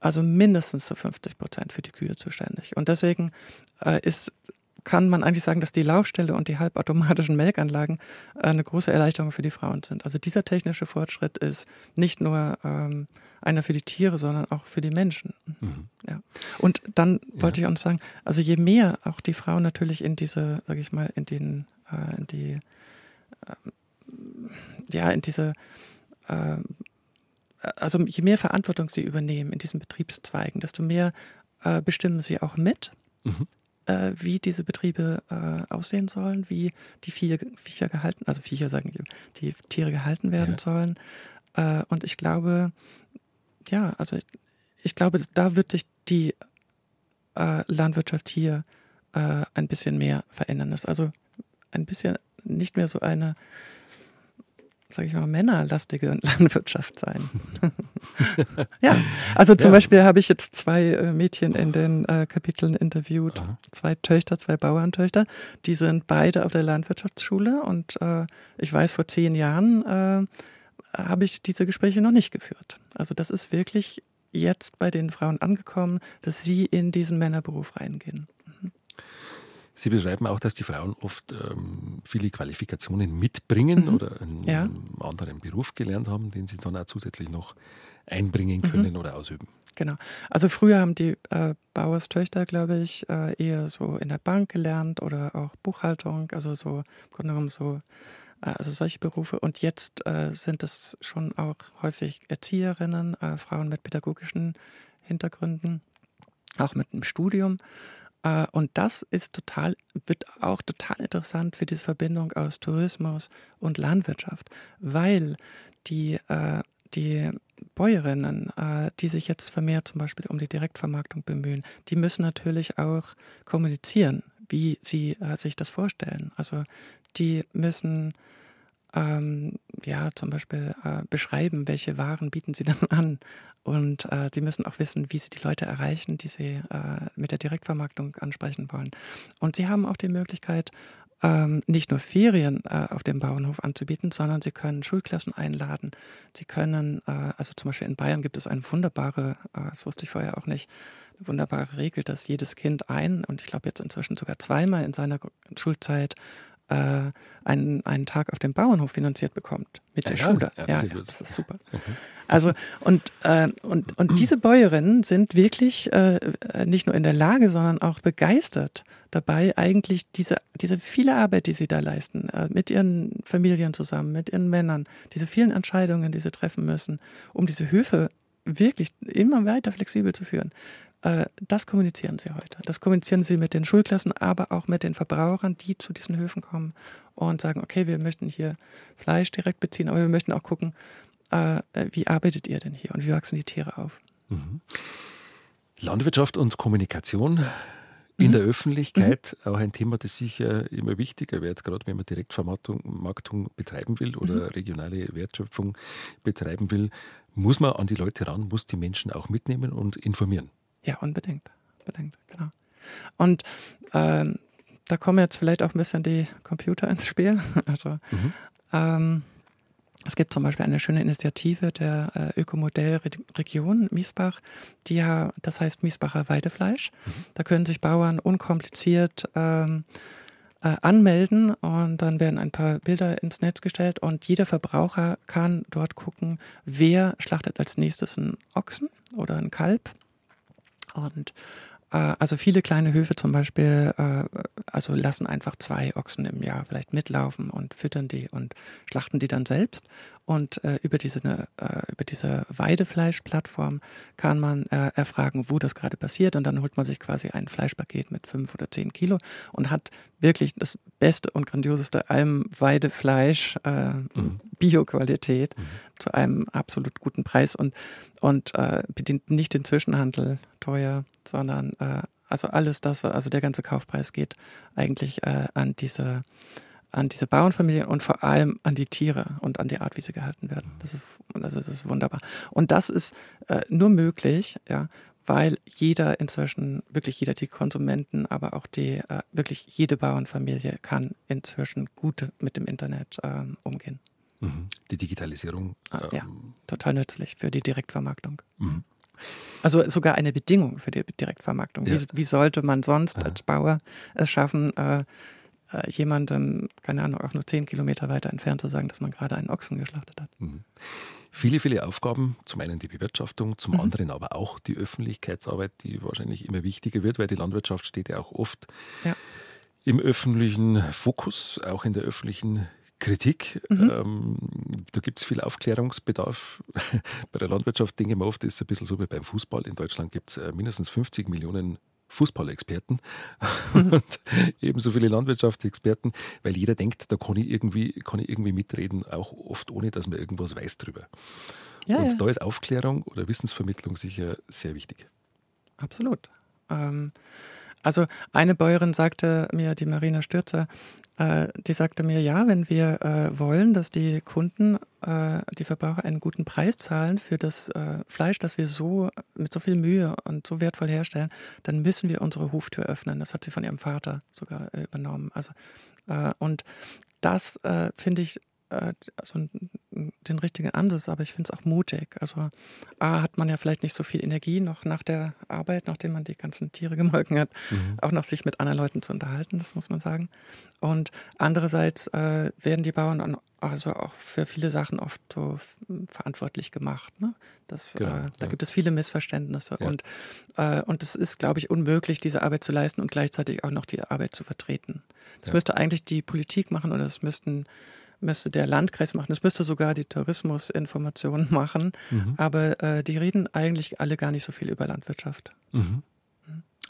also mindestens zu 50 Prozent für die Kühe zuständig. Und deswegen äh, ist kann man eigentlich sagen, dass die Laufstelle und die halbautomatischen Melkanlagen äh, eine große Erleichterung für die Frauen sind. Also dieser technische Fortschritt ist nicht nur ähm, einer für die Tiere, sondern auch für die Menschen. Mhm. Ja. Und dann wollte ja. ich auch noch sagen, also je mehr auch die Frauen natürlich in diese, sage ich mal, in den, äh, in die, äh, ja, in diese äh, also je mehr Verantwortung sie übernehmen in diesen Betriebszweigen, desto mehr äh, bestimmen sie auch mit. Mhm äh, wie diese Betriebe äh, aussehen sollen, wie die Viecher, Viecher gehalten, also Viecher sagen die Tiere gehalten werden ja. sollen. Äh, und ich glaube, ja, also ich, ich, glaube, da wird sich die äh, Landwirtschaft hier äh, ein bisschen mehr verändern. Das ist also ein bisschen nicht mehr so eine sage ich mal, männerlastige Landwirtschaft sein. ja, also zum ja. Beispiel habe ich jetzt zwei äh, Mädchen in den äh, Kapiteln interviewt, Aha. zwei Töchter, zwei Bauerntöchter. Die sind beide auf der Landwirtschaftsschule und äh, ich weiß, vor zehn Jahren äh, habe ich diese Gespräche noch nicht geführt. Also das ist wirklich jetzt bei den Frauen angekommen, dass sie in diesen Männerberuf reingehen. Sie beschreiben auch, dass die Frauen oft ähm, viele Qualifikationen mitbringen mhm. oder einen ja. anderen Beruf gelernt haben, den sie dann auch zusätzlich noch einbringen können mhm. oder ausüben. Genau. Also früher haben die äh, Bauerstöchter, glaube ich, äh, eher so in der Bank gelernt oder auch Buchhaltung, also so im Grunde genommen so äh, also solche Berufe. Und jetzt äh, sind es schon auch häufig Erzieherinnen, äh, Frauen mit pädagogischen Hintergründen, auch mit einem Studium. Äh, und das ist total, wird auch total interessant für diese Verbindung aus Tourismus und Landwirtschaft, weil die, äh, die Bäuerinnen, äh, die sich jetzt vermehrt zum Beispiel um die Direktvermarktung bemühen, die müssen natürlich auch kommunizieren, wie sie sich das vorstellen. Also die müssen ähm, ja zum Beispiel äh, beschreiben, welche Waren bieten sie dann an und äh, sie müssen auch wissen, wie sie die Leute erreichen, die sie äh, mit der Direktvermarktung ansprechen wollen. Und sie haben auch die Möglichkeit, ähm, nicht nur Ferien äh, auf dem Bauernhof anzubieten, sondern sie können Schulklassen einladen. Sie können, äh, also zum Beispiel in Bayern gibt es eine wunderbare, äh, das wusste ich vorher auch nicht, eine wunderbare Regel, dass jedes Kind ein und ich glaube jetzt inzwischen sogar zweimal in seiner Schulzeit äh, einen, einen Tag auf dem Bauernhof finanziert bekommt mit der ja, Schule. Ja, ja, das, ja, ist, das ist super. Mhm. Also und, äh, und, und diese Bäuerinnen sind wirklich äh, nicht nur in der Lage, sondern auch begeistert dabei, eigentlich diese, diese viele Arbeit, die sie da leisten, äh, mit ihren Familien zusammen, mit ihren Männern, diese vielen Entscheidungen, die sie treffen müssen, um diese Höfe wirklich immer weiter flexibel zu führen. Äh, das kommunizieren sie heute. Das kommunizieren sie mit den Schulklassen, aber auch mit den Verbrauchern, die zu diesen Höfen kommen und sagen, okay, wir möchten hier Fleisch direkt beziehen, aber wir möchten auch gucken, äh, wie arbeitet ihr denn hier und wie wachsen die Tiere auf. Mhm. Landwirtschaft und Kommunikation in mhm. der Öffentlichkeit mhm. auch ein Thema, das sicher immer wichtiger wird, gerade wenn man Direktvermarktung betreiben will oder mhm. regionale Wertschöpfung betreiben will, muss man an die Leute ran, muss die Menschen auch mitnehmen und informieren. Ja, unbedingt. Unbedingt, genau. Und ähm, da kommen jetzt vielleicht auch ein bisschen die Computer ins Spiel. Also mhm. ähm, es gibt zum Beispiel eine schöne Initiative der äh, Ökomodellregion Miesbach, die ja, das heißt Miesbacher Weidefleisch. Mhm. Da können sich Bauern unkompliziert ähm, äh, anmelden und dann werden ein paar Bilder ins Netz gestellt und jeder Verbraucher kann dort gucken, wer schlachtet als nächstes einen Ochsen oder einen Kalb und äh, also viele kleine Höfe zum Beispiel, äh, also lassen einfach zwei Ochsen im Jahr vielleicht mitlaufen und füttern die und schlachten die dann selbst. Und äh, über diese, äh, über diese Weidefleischplattform kann man äh, erfragen, wo das gerade passiert. Und dann holt man sich quasi ein Fleischpaket mit fünf oder zehn Kilo und hat wirklich das beste und grandioseste Almweidefleisch, äh, mhm. Bioqualität, mhm. zu einem absolut guten Preis und, und äh, bedient nicht den Zwischenhandel teuer, sondern äh, also alles das, also der ganze Kaufpreis geht eigentlich äh, an diese an diese Bauernfamilien und vor allem an die Tiere und an die Art, wie sie gehalten werden. Das ist, also das ist wunderbar. Und das ist äh, nur möglich, ja, weil jeder inzwischen, wirklich jeder, die Konsumenten, aber auch die, äh, wirklich jede Bauernfamilie kann inzwischen gut mit dem Internet ähm, umgehen. Mhm. Die Digitalisierung. Ah, ähm, ja, total nützlich für die Direktvermarktung. Mhm. Also sogar eine Bedingung für die Direktvermarktung. Ja. Wie, wie, sollte man sonst Aha. als Bauer es schaffen, äh, äh, jemandem, keine Ahnung, auch nur zehn Kilometer weiter entfernt zu sagen, dass man gerade einen Ochsen geschlachtet hat. Mhm. Viele, viele Aufgaben, zum einen die Bewirtschaftung, zum mhm. anderen aber auch die Öffentlichkeitsarbeit, die wahrscheinlich immer wichtiger wird, weil die Landwirtschaft steht ja auch oft ja. im öffentlichen Fokus, auch in der öffentlichen Kritik. Mhm. Ähm, da gibt es viel Aufklärungsbedarf. Bei der Landwirtschaft denke ich mir oft, ist es ein bisschen so wie beim Fußball. In Deutschland gibt es äh, mindestens 50 Millionen Fußballexperten mhm. und ebenso viele Landwirtschaftsexperten, weil jeder denkt, da kann ich irgendwie, kann ich irgendwie mitreden, auch oft ohne, dass man irgendwas weiß drüber. Ja, und ja. da ist Aufklärung oder Wissensvermittlung sicher sehr wichtig. Absolut. Ähm, also eine Bäuerin sagte mir, die Marina Stürzer, äh, die sagte mir, ja, wenn wir äh, wollen, dass die Kunden, äh, die Verbraucher einen guten Preis zahlen für das äh, Fleisch, das wir so mit so viel Mühe und so wertvoll herstellen, dann müssen wir unsere Hoftür öffnen. Das hat sie von ihrem Vater sogar äh, übernommen. Also äh, und das finde ich also den richtigen Ansatz, aber ich finde es auch mutig. Also A, hat man ja vielleicht nicht so viel Energie noch nach der Arbeit, nachdem man die ganzen Tiere gemolken hat, mhm. auch noch sich mit anderen Leuten zu unterhalten, das muss man sagen. Und andererseits äh, werden die Bauern also auch für viele Sachen oft so verantwortlich gemacht. Ne? Das, genau, äh, da ja. gibt es viele Missverständnisse ja. und, äh, und es ist, glaube ich, unmöglich, diese Arbeit zu leisten und gleichzeitig auch noch die Arbeit zu vertreten. Das ja. müsste eigentlich die Politik machen oder das müssten müsste der Landkreis machen, das müsste sogar die Tourismusinformation machen, mhm. aber äh, die reden eigentlich alle gar nicht so viel über Landwirtschaft. Mhm.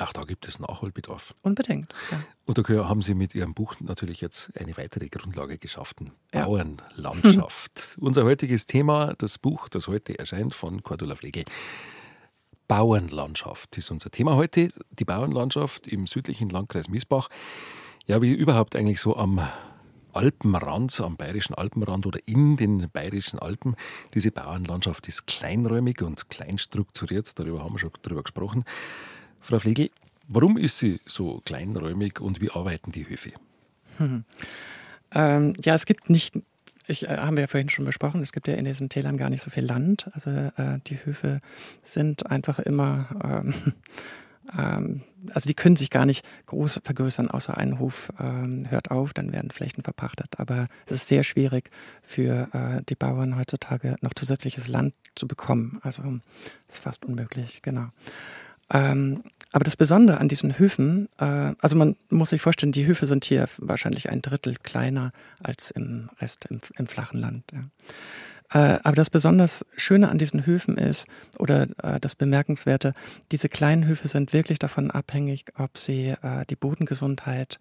Ach, da gibt es Nachholbedarf. Unbedingt. Ja. Und da haben Sie mit Ihrem Buch natürlich jetzt eine weitere Grundlage geschaffen. Ja. Bauernlandschaft. Unser heutiges Thema, das Buch, das heute erscheint von Cordula Flegel. Bauernlandschaft ist unser Thema heute. Die Bauernlandschaft im südlichen Landkreis Miesbach. Ja, wie überhaupt eigentlich so am Alpenrand, am bayerischen Alpenrand oder in den bayerischen Alpen. Diese Bauernlandschaft ist kleinräumig und klein strukturiert, darüber haben wir schon drüber gesprochen. Frau Flegel, warum ist sie so kleinräumig und wie arbeiten die Höfe? Hm. Ähm, ja, es gibt nicht, ich, äh, haben wir ja vorhin schon besprochen, es gibt ja in diesen Tälern gar nicht so viel Land. Also äh, die Höfe sind einfach immer ähm, ähm, also die können sich gar nicht groß vergrößern, außer ein Hof ähm, hört auf, dann werden Flächen verpachtet. Aber es ist sehr schwierig für äh, die Bauern heutzutage noch zusätzliches Land zu bekommen. Also ist fast unmöglich, genau. Ähm, aber das Besondere an diesen Höfen, äh, also man muss sich vorstellen, die Höfe sind hier wahrscheinlich ein Drittel kleiner als im Rest im, im flachen Land. Ja. Äh, aber das besonders Schöne an diesen Höfen ist, oder äh, das Bemerkenswerte, diese kleinen Höfe sind wirklich davon abhängig, ob sie äh, die Bodengesundheit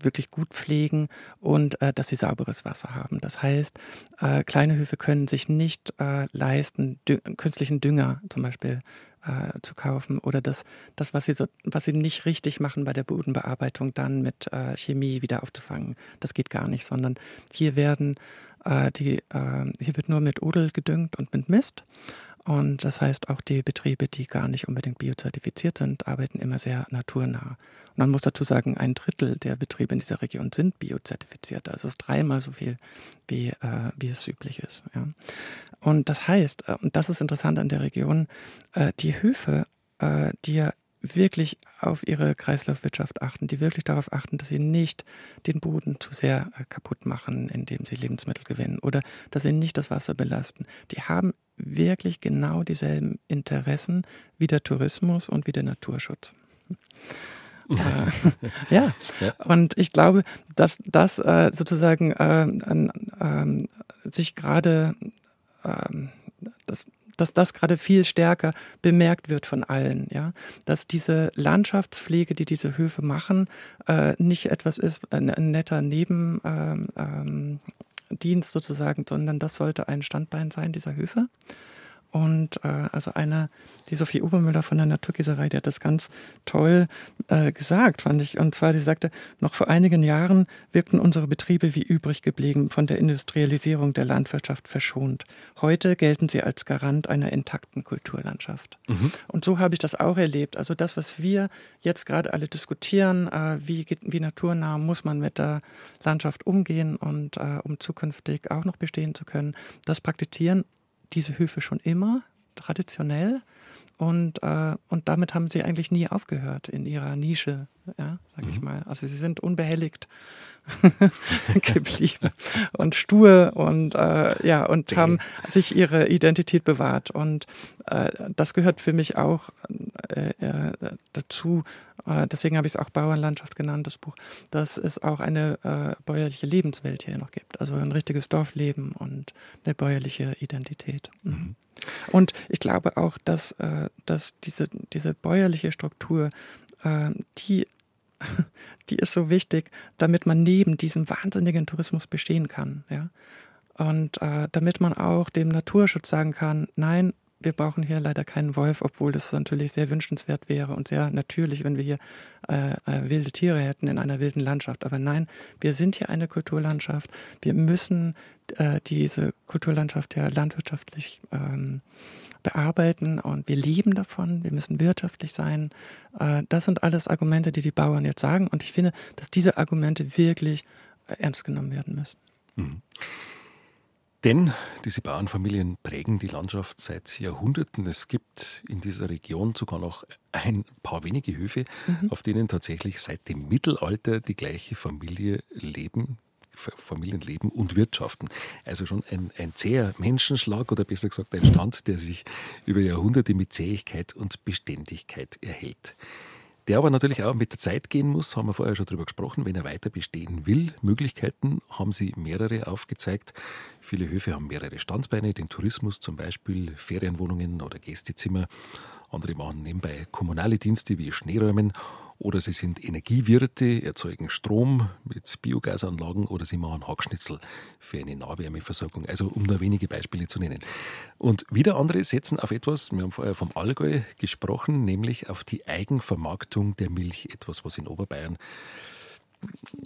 wirklich gut pflegen und dass sie sauberes Wasser haben. Das heißt, kleine Höfe können sich nicht leisten, künstlichen Dünger zum Beispiel äh, zu kaufen oder das, das was, sie so, was sie nicht richtig machen bei der Bodenbearbeitung, dann mit äh, Chemie wieder aufzufangen. Das geht gar nicht, sondern hier werden äh, die, äh, hier wird nur mit Odel gedüngt und mit Mist. Und das heißt, auch die Betriebe, die gar nicht unbedingt biozertifiziert sind, arbeiten immer sehr naturnah. Und man muss dazu sagen, ein Drittel der Betriebe in dieser Region sind biozertifiziert. Also es ist dreimal so viel, wie, äh, wie es üblich ist. Ja. Und das heißt, äh, und das ist interessant an der Region, äh, die Höfe, äh, die ja wirklich auf ihre Kreislaufwirtschaft achten, die wirklich darauf achten, dass sie nicht den Boden zu sehr äh, kaputt machen, indem sie Lebensmittel gewinnen oder dass sie nicht das Wasser belasten. Die haben wirklich genau dieselben Interessen wie der Tourismus und wie der Naturschutz. äh, ja. ja. und ich glaube, dass das äh, sozusagen äh, ähm, sich gerade ähm, das dass das gerade viel stärker bemerkt wird von allen, ja, dass diese Landschaftspflege, die diese Höfe machen, äh, nicht etwas ist, ein, ein netter Nebendienst ähm, ähm, sozusagen, sondern das sollte ein Standbein sein dieser Höfe. Und äh, also eine, die Sophie Obermüller von der Naturgießerei, die hat das ganz toll äh, gesagt, fand ich. Und zwar, sie sagte, noch vor einigen Jahren wirkten unsere Betriebe wie übrig geblieben, von der Industrialisierung der Landwirtschaft verschont. Heute gelten sie als Garant einer intakten Kulturlandschaft. Mhm. Und so habe ich das auch erlebt. Also das, was wir jetzt gerade alle diskutieren, äh, wie, wie naturnah muss man mit der Landschaft umgehen und äh, um zukünftig auch noch bestehen zu können, das praktizieren diese Höfe schon immer, traditionell. Und, äh, und damit haben sie eigentlich nie aufgehört in ihrer Nische, ja, sag ich mhm. mal. Also sie sind unbehelligt geblieben und stur und äh, ja und haben sich ihre Identität bewahrt und äh, das gehört für mich auch äh, äh dazu. Äh, deswegen habe ich es auch Bauernlandschaft genannt, das Buch, dass es auch eine äh, bäuerliche Lebenswelt hier noch gibt, also ein richtiges Dorfleben und eine bäuerliche Identität. Mhm. mhm. Und ich glaube auch, dass, dass diese, diese bäuerliche Struktur die die ist so wichtig, damit man neben diesem wahnsinnigen Tourismus bestehen kann. Ja? Und äh, damit man auch dem Naturschutz sagen kann, nein, wir brauchen hier leider keinen Wolf, obwohl das natürlich sehr wünschenswert wäre und sehr natürlich, wenn wir hier äh, äh, wilde Tiere hätten in einer wilden Landschaft. Aber nein, wir sind hier eine Kulturlandschaft. Wir müssen äh, diese Kulturlandschaft ja landwirtschaftlich ähm, bearbeiten und wir leben davon, wir müssen wirtschaftlich sein. Äh, das sind alles Argumente, die die Bauern jetzt sagen und ich finde, dass diese Argumente wirklich ernst genommen werden müssen. Mhm. Denn diese Bauernfamilien prägen die Landschaft seit Jahrhunderten. Es gibt in dieser Region sogar noch ein paar wenige Höfe, mhm. auf denen tatsächlich seit dem Mittelalter die gleiche Familie leben, Familienleben und Wirtschaften. Also schon ein, ein zäher Menschenschlag oder besser gesagt ein Stand, der sich über Jahrhunderte mit Zähigkeit und Beständigkeit erhält. Der aber natürlich auch mit der Zeit gehen muss, haben wir vorher schon darüber gesprochen, wenn er weiter bestehen will. Möglichkeiten haben sie mehrere aufgezeigt. Viele Höfe haben mehrere Standbeine, den Tourismus zum Beispiel, Ferienwohnungen oder Gästezimmer. Andere machen nebenbei kommunale Dienste wie Schneeräumen oder sie sind Energiewirte, erzeugen Strom mit Biogasanlagen oder sie machen Hackschnitzel für eine Nahwärmeversorgung. Also um nur wenige Beispiele zu nennen. Und wieder andere setzen auf etwas, wir haben vorher vom Allgäu gesprochen, nämlich auf die Eigenvermarktung der Milch. Etwas, was in Oberbayern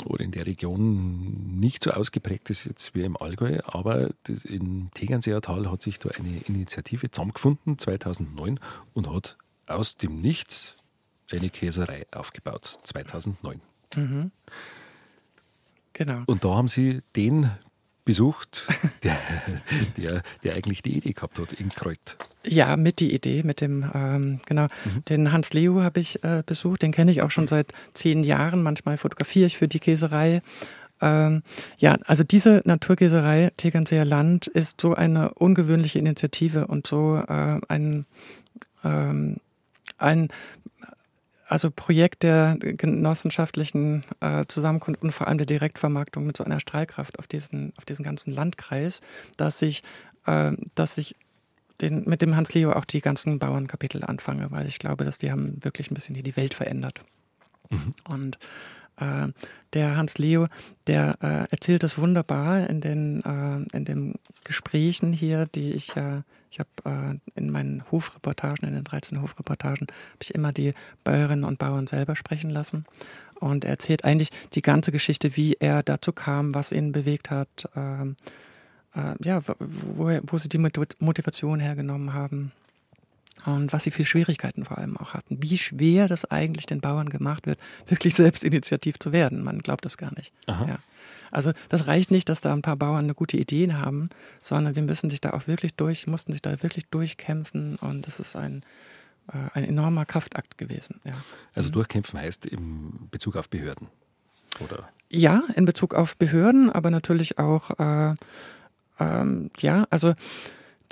oder in der Region nicht so ausgeprägt ist jetzt wie im Allgäu, aber im Tegernseer Tal hat sich da eine Initiative zusammengefunden 2009 und hat aus dem Nichts eine Käserei aufgebaut, 2009. Mhm. genau. Und da haben Sie den besucht, der, der, der eigentlich die Idee gehabt hat in Kreuz. Ja, mit die Idee, mit dem, ähm, genau, mhm. den Hans Leo habe ich äh, besucht, den kenne ich auch schon seit zehn Jahren. Manchmal fotografiere ich für die Käserei. Ähm, ja, also diese Naturkäserei Tegernseer Land ist so eine ungewöhnliche Initiative und so äh, ein, ähm, ein also Projekt der genossenschaftlichen äh, Zusammenkunft und vor allem der Direktvermarktung mit so einer Strahlkraft auf diesen, auf diesen ganzen Landkreis, dass ich, äh, dass ich den, mit dem Hans Leo auch die ganzen Bauernkapitel anfange, weil ich glaube, dass die haben wirklich ein bisschen hier die Welt verändert. Mhm. Und äh, der Hans Leo, der äh, erzählt das wunderbar in den, äh, in den Gesprächen hier, die ich ja, ich habe äh, in meinen Hofreportagen, in den 13 Hofreportagen, habe ich immer die Bäuerinnen und Bauern selber sprechen lassen. Und er erzählt eigentlich die ganze Geschichte, wie er dazu kam, was ihn bewegt hat, äh, ja, wo, wo sie die Motivation hergenommen haben und was sie für Schwierigkeiten vor allem auch hatten. Wie schwer das eigentlich den Bauern gemacht wird, wirklich selbstinitiativ zu werden. Man glaubt das gar nicht. Ja. Also das reicht nicht, dass da ein paar Bauern eine gute Idee haben, sondern sie müssen sich da auch wirklich durch, mussten sich da wirklich durchkämpfen und es ist ein, äh, ein enormer Kraftakt gewesen. Ja. Also mhm. durchkämpfen heißt im Bezug auf Behörden, oder? Ja, in Bezug auf Behörden, aber natürlich auch, äh, ähm, ja, also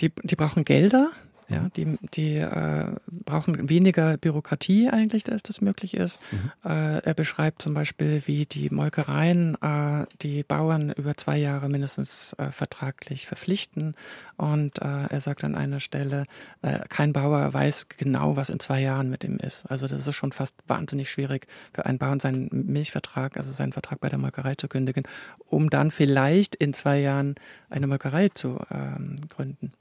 die, die brauchen Gelder, ja, die die äh, brauchen weniger Bürokratie eigentlich, dass das möglich ist. Mhm. Äh, er beschreibt zum Beispiel, wie die Molkereien äh, die Bauern über zwei Jahre mindestens äh, vertraglich verpflichten. Und äh, er sagt an einer Stelle, äh, kein Bauer weiß genau, was in zwei Jahren mit ihm ist. Also das ist schon fast wahnsinnig schwierig für einen Bauern, seinen Milchvertrag, also seinen Vertrag bei der Molkerei zu kündigen, um dann vielleicht in zwei Jahren eine Molkerei zu ähm, gründen.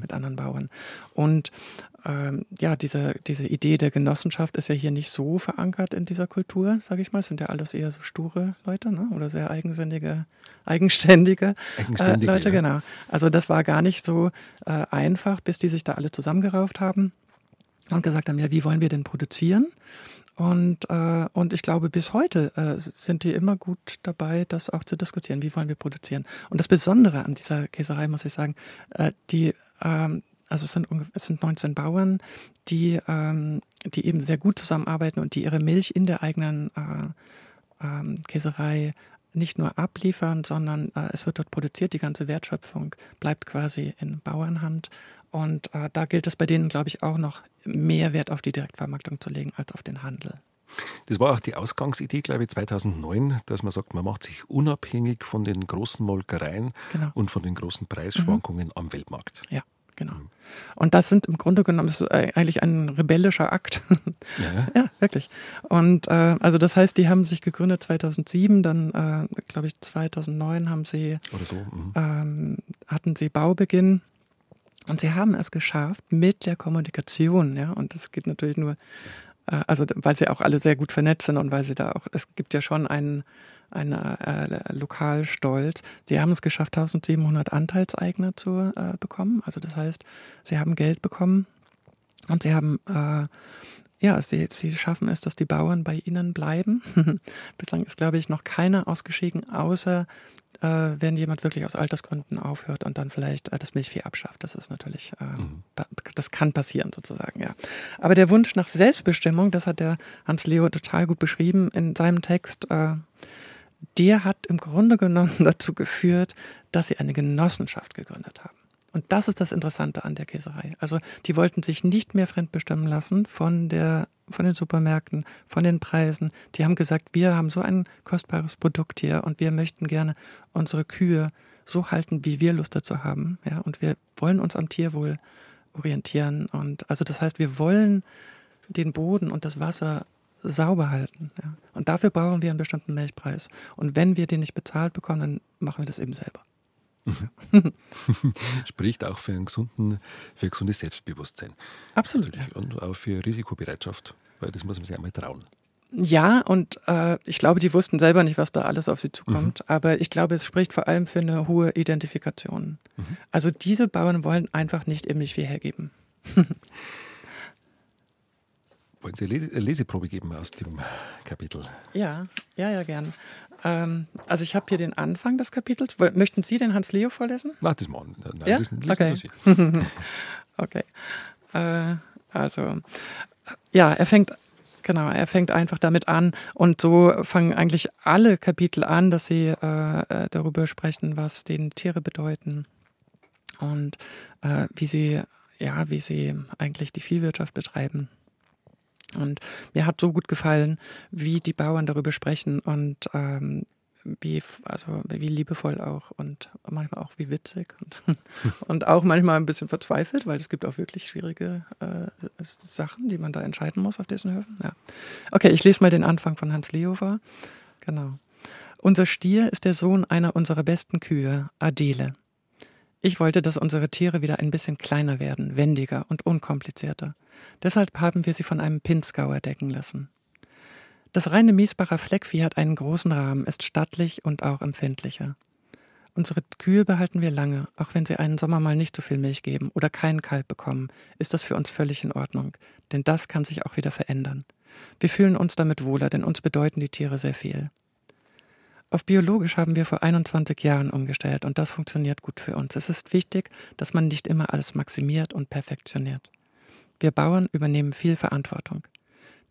Mit anderen Bauern. Und ähm, ja, diese, diese Idee der Genossenschaft ist ja hier nicht so verankert in dieser Kultur, sage ich mal. Es sind ja alles eher so sture Leute ne? oder sehr eigensinnige, eigenständige, eigenständige äh, Leute, ja. genau. Also das war gar nicht so äh, einfach, bis die sich da alle zusammengerauft haben und gesagt haben, ja, wie wollen wir denn produzieren? Und, äh, und ich glaube, bis heute äh, sind die immer gut dabei, das auch zu diskutieren. Wie wollen wir produzieren? Und das Besondere an dieser Käserei, muss ich sagen, äh, die, ähm, also es sind, es sind 19 Bauern, die, ähm, die eben sehr gut zusammenarbeiten und die ihre Milch in der eigenen äh, ähm, Käserei nicht nur abliefern, sondern äh, es wird dort produziert. Die ganze Wertschöpfung bleibt quasi in Bauernhand. Und äh, da gilt es bei denen, glaube ich, auch noch mehr Wert auf die Direktvermarktung zu legen als auf den Handel. Das war auch die Ausgangsidee, glaube ich, 2009, dass man sagt, man macht sich unabhängig von den großen Molkereien genau. und von den großen Preisschwankungen mhm. am Weltmarkt. Ja, genau. Mhm. Und das sind im Grunde genommen eigentlich ein rebellischer Akt. Ja, ja wirklich. Und äh, also das heißt, die haben sich gegründet 2007, dann äh, glaube ich 2009 haben sie so, mhm. ähm, hatten sie Baubeginn und sie haben es geschafft mit der Kommunikation, ja, und das geht natürlich nur, äh, also weil sie auch alle sehr gut vernetzt sind und weil sie da auch, es gibt ja schon einen, einen äh, Lokalstolz. Sie haben es geschafft, 1700 Anteilseigner zu äh, bekommen. Also das heißt, sie haben Geld bekommen und sie haben äh, ja, sie, sie schaffen es, dass die Bauern bei ihnen bleiben. Bislang ist, glaube ich, noch keiner ausgeschieden, außer äh, wenn jemand wirklich aus Altersgründen aufhört und dann vielleicht äh, das Milchvieh abschafft. Das ist natürlich, äh, mhm. das kann passieren sozusagen, ja. Aber der Wunsch nach Selbstbestimmung, das hat der Hans Leo total gut beschrieben in seinem Text, äh, der hat im Grunde genommen dazu geführt, dass sie eine Genossenschaft gegründet haben. Und das ist das Interessante an der Käserei. Also die wollten sich nicht mehr fremdbestimmen lassen von der von den Supermärkten, von den Preisen. Die haben gesagt, wir haben so ein kostbares Produkt hier und wir möchten gerne unsere Kühe so halten, wie wir Lust dazu haben. Ja, und wir wollen uns am Tierwohl orientieren. Und also das heißt, wir wollen den Boden und das Wasser sauber halten. Ja. Und dafür brauchen wir einen bestimmten Milchpreis. Und wenn wir den nicht bezahlt bekommen, dann machen wir das eben selber. Spricht auch für, einen gesunden, für ein gesundes Selbstbewusstsein. Absolut. Ja. Und auch für Risikobereitschaft, weil das muss man sich einmal trauen. Ja, und äh, ich glaube, die wussten selber nicht, was da alles auf sie zukommt. Mhm. Aber ich glaube, es spricht vor allem für eine hohe Identifikation. Mhm. Also diese Bauern wollen einfach nicht immer viel hergeben. Wollen Sie eine Leseprobe geben aus dem Kapitel? Ja, ja, ja, gern. Ähm, also ich habe hier den Anfang des Kapitels. Möchten Sie den Hans Leo vorlesen? Mach das mal. Nein, ja? lesen, lesen okay. okay. Äh, also ja, er fängt Genau, er fängt einfach damit an und so fangen eigentlich alle Kapitel an, dass sie äh, äh darüber sprechen, was denen Tiere bedeuten und äh, wie sie ja, wie sie eigentlich die Viehwirtschaft betreiben. Und mir hat so gut gefallen, wie die Bauern darüber sprechen und ähm, wie, also wie liebevoll auch und manchmal auch wie witzig und, und auch manchmal ein bisschen verzweifelt, weil es gibt auch wirklich schwierige äh, Sachen, die man da entscheiden muss auf diesen Höfen. Ja. Okay, ich lese mal den Anfang von Hans Leo vor. Genau. Unser Stier ist der Sohn einer unserer besten Kühe, Adele. Ich wollte, dass unsere Tiere wieder ein bisschen kleiner werden, wendiger und unkomplizierter. Deshalb haben wir sie von einem Pinzgauer decken lassen. Das reine Miesbacher Fleckvieh hat einen großen Rahmen, ist stattlich und auch empfindlicher. Unsere Kühe behalten wir lange, auch wenn sie einen Sommer mal nicht so viel Milch geben oder keinen Kalb bekommen, ist das für uns völlig in Ordnung, denn das kann sich auch wieder verändern. Wir fühlen uns damit wohler, denn uns bedeuten die Tiere sehr viel. Auf biologisch haben wir vor 21 Jahren umgestellt und das funktioniert gut für uns. Es ist wichtig, dass man nicht immer alles maximiert und perfektioniert. Wir Bauern übernehmen viel Verantwortung.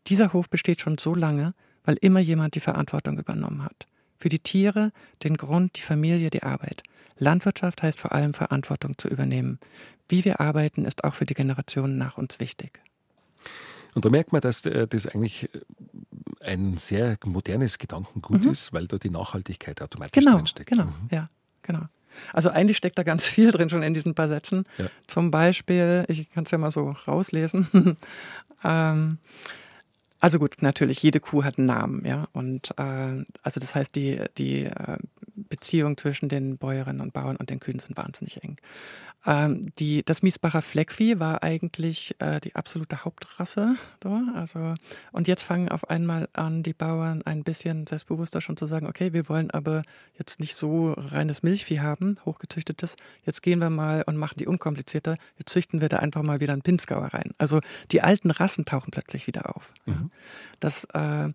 Dieser Hof besteht schon so lange, weil immer jemand die Verantwortung übernommen hat. Für die Tiere, den Grund, die Familie, die Arbeit. Landwirtschaft heißt vor allem Verantwortung zu übernehmen. Wie wir arbeiten, ist auch für die Generationen nach uns wichtig. Und da merkt man, dass äh, das eigentlich äh, ein sehr modernes Gedankengut mhm. ist, weil da die Nachhaltigkeit automatisch genau, drinsteckt. Genau, mhm. ja, genau. Also eigentlich steckt da ganz viel drin schon in diesen paar Sätzen. Ja. Zum Beispiel, ich kann es ja mal so rauslesen. ähm, also gut, natürlich, jede Kuh hat einen Namen, ja. Und äh, also das heißt, die, die äh, Beziehung zwischen den Bäuerinnen und Bauern und den Kühen sind wahnsinnig eng. Ähm, die, das Miesbacher Fleckvieh war eigentlich äh, die absolute Hauptrasse. So, also, und jetzt fangen auf einmal an, die Bauern ein bisschen selbstbewusster schon zu sagen, okay, wir wollen aber jetzt nicht so reines Milchvieh haben, hochgezüchtetes. Jetzt gehen wir mal und machen die unkomplizierter. Jetzt züchten wir da einfach mal wieder einen Pinzgauer rein. Also die alten Rassen tauchen plötzlich wieder auf. Mhm. Das äh,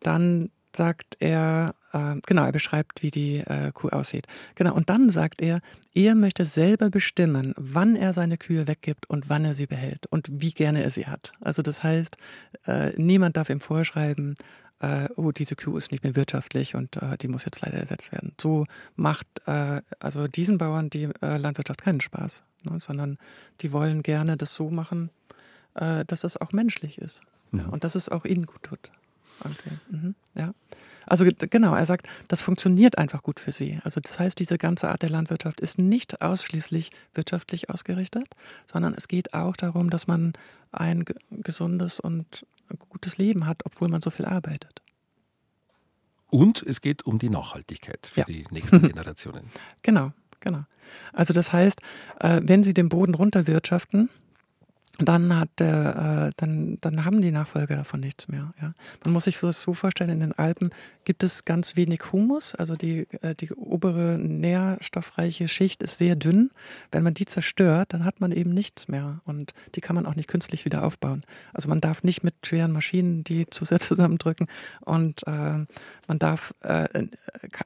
dann sagt er, äh, genau, er beschreibt, wie die äh, Kuh aussieht. Genau, und dann sagt er, er möchte selber bestimmen, wann er seine Kühe weggibt und wann er sie behält und wie gerne er sie hat. Also das heißt, äh, niemand darf ihm vorschreiben, äh, oh, diese Kuh ist nicht mehr wirtschaftlich und äh, die muss jetzt leider ersetzt werden. So macht äh, also diesen Bauern die Landwirtschaft keinen Spaß, ne, sondern die wollen gerne das so machen, dass es auch menschlich ist ja. und dass es auch ihnen gut tut. Okay. Mhm. Ja. Also genau, er sagt, das funktioniert einfach gut für sie. Also das heißt, diese ganze Art der Landwirtschaft ist nicht ausschließlich wirtschaftlich ausgerichtet, sondern es geht auch darum, dass man ein gesundes und gutes Leben hat, obwohl man so viel arbeitet. Und es geht um die Nachhaltigkeit für ja. die nächsten Generationen. Genau, genau. Also das heißt, äh, wenn Sie den Boden runterwirtschaften, dann hat äh, dann, dann haben die Nachfolger davon nichts mehr. Ja. Man muss sich das so vorstellen, in den Alpen gibt es ganz wenig Humus, also die, äh, die obere nährstoffreiche Schicht ist sehr dünn. Wenn man die zerstört, dann hat man eben nichts mehr und die kann man auch nicht künstlich wieder aufbauen. Also man darf nicht mit schweren Maschinen die zu sehr zusammendrücken und äh, man darf äh,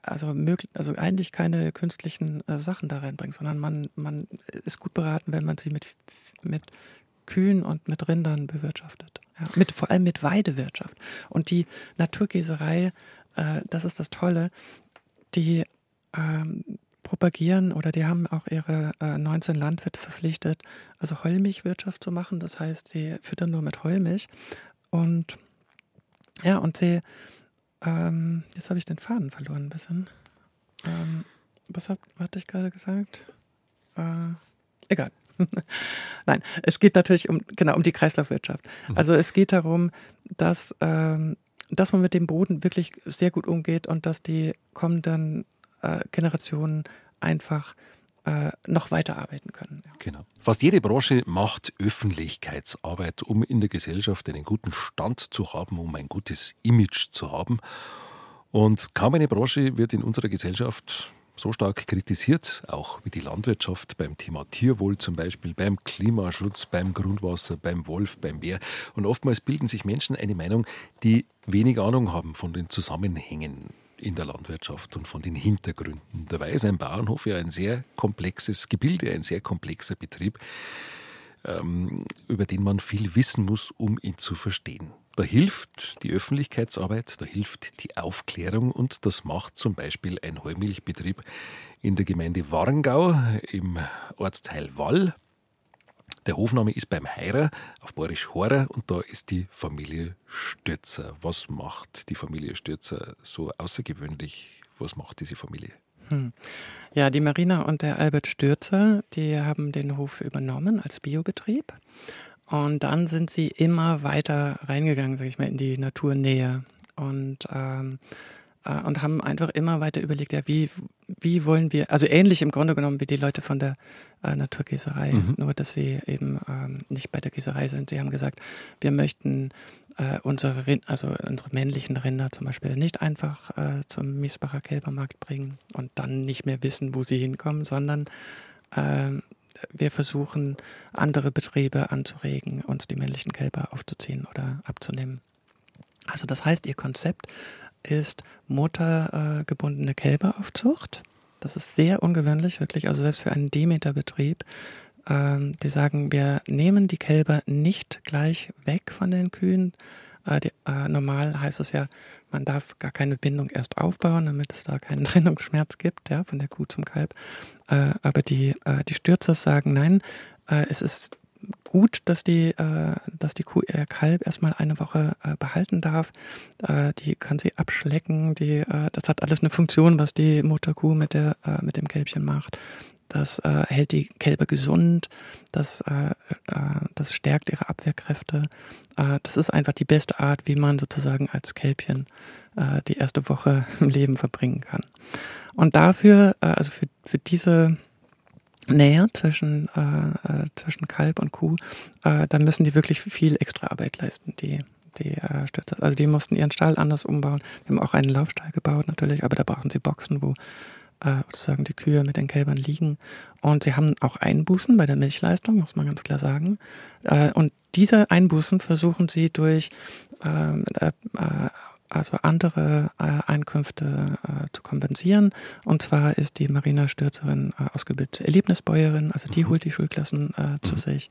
also, möglich, also eigentlich keine künstlichen äh, Sachen da reinbringen, sondern man, man ist gut beraten, wenn man sie mit, mit Kühen und mit Rindern bewirtschaftet. Ja, mit, vor allem mit Weidewirtschaft. Und die Naturkäserei, äh, das ist das Tolle, die ähm, propagieren oder die haben auch ihre äh, 19 Landwirte verpflichtet, also Heumilchwirtschaft zu machen. Das heißt, sie füttern nur mit Heumilch. Und ja, und sie, ähm, jetzt habe ich den Faden verloren ein bisschen. Ähm, was hab, hatte ich gerade gesagt? Äh, egal. Nein, es geht natürlich um, genau, um die Kreislaufwirtschaft. Mhm. Also es geht darum, dass, ähm, dass man mit dem Boden wirklich sehr gut umgeht und dass die kommenden äh, Generationen einfach äh, noch weiterarbeiten können. Ja. Genau. Fast jede Branche macht Öffentlichkeitsarbeit, um in der Gesellschaft einen guten Stand zu haben, um ein gutes Image zu haben. Und kaum eine Branche wird in unserer Gesellschaft so stark kritisiert, auch wie die Landwirtschaft beim Thema Tierwohl zum Beispiel, beim Klimaschutz, beim Grundwasser, beim Wolf, beim Bär. Und oftmals bilden sich Menschen eine Meinung, die wenig Ahnung haben von den Zusammenhängen in der Landwirtschaft und von den Hintergründen. Dabei ist ein Bauernhof ja ein sehr komplexes Gebilde, ein sehr komplexer Betrieb, ähm, über den man viel wissen muss, um ihn zu verstehen. Da hilft die Öffentlichkeitsarbeit, da hilft die Aufklärung und das macht zum Beispiel ein Heumilchbetrieb in der Gemeinde Warngau im Ortsteil Wall. Der Hofname ist beim Heirer auf Borisch Horer und da ist die Familie Stürzer. Was macht die Familie Stürzer so außergewöhnlich? Was macht diese Familie? Hm. Ja, die Marina und der Albert Stürzer, die haben den Hof übernommen als Biobetrieb. Und dann sind sie immer weiter reingegangen, sage ich mal, in die Naturnähe. Und ähm, äh, und haben einfach immer weiter überlegt, ja, wie, wie wollen wir, also ähnlich im Grunde genommen wie die Leute von der äh, Naturgießerei, mhm. nur dass sie eben ähm, nicht bei der Gießerei sind. Sie haben gesagt, wir möchten äh, unsere, Rind, also unsere männlichen Rinder zum Beispiel nicht einfach äh, zum Miesbacher Kälbermarkt bringen und dann nicht mehr wissen, wo sie hinkommen, sondern äh, wir versuchen, andere Betriebe anzuregen, uns die männlichen Kälber aufzuziehen oder abzunehmen. Also das heißt, ihr Konzept ist muttergebundene Kälberaufzucht. Das ist sehr ungewöhnlich, wirklich, also selbst für einen Demeter-Betrieb. Ähm, die sagen, wir nehmen die Kälber nicht gleich weg von den Kühen. Äh, die, äh, normal heißt es ja, man darf gar keine Bindung erst aufbauen, damit es da keinen Trennungsschmerz gibt, ja, von der Kuh zum Kalb. Äh, aber die, äh, die Stürzers sagen, nein, äh, es ist gut, dass die, äh, dass die Kuh ihr Kalb erstmal eine Woche behalten darf. Die kann sie abschlecken. Die, das hat alles eine Funktion, was die Mutterkuh mit, der, mit dem Kälbchen macht. Das äh, hält die Kälber gesund, das, äh, äh, das stärkt ihre Abwehrkräfte. Äh, das ist einfach die beste Art, wie man sozusagen als Kälbchen äh, die erste Woche im Leben verbringen kann. Und dafür, äh, also für, für diese Nähe zwischen, zwischen Kalb und Kuh, dann müssen die wirklich viel extra Arbeit leisten, die, die äh, Stürzer. Also die mussten ihren Stall anders umbauen. Die haben auch einen Laufstall gebaut natürlich, aber da brauchen sie Boxen, wo äh, sozusagen die Kühe mit den Kälbern liegen. Und sie haben auch Einbußen bei der Milchleistung, muss man ganz klar sagen. Äh, und diese Einbußen versuchen sie durch ähm, äh, also andere Einkünfte zu kompensieren. Und zwar ist die Marina Stürzerin ausgebildete Erlebnisbäuerin, also die mhm. holt die Schulklassen zu mhm. sich.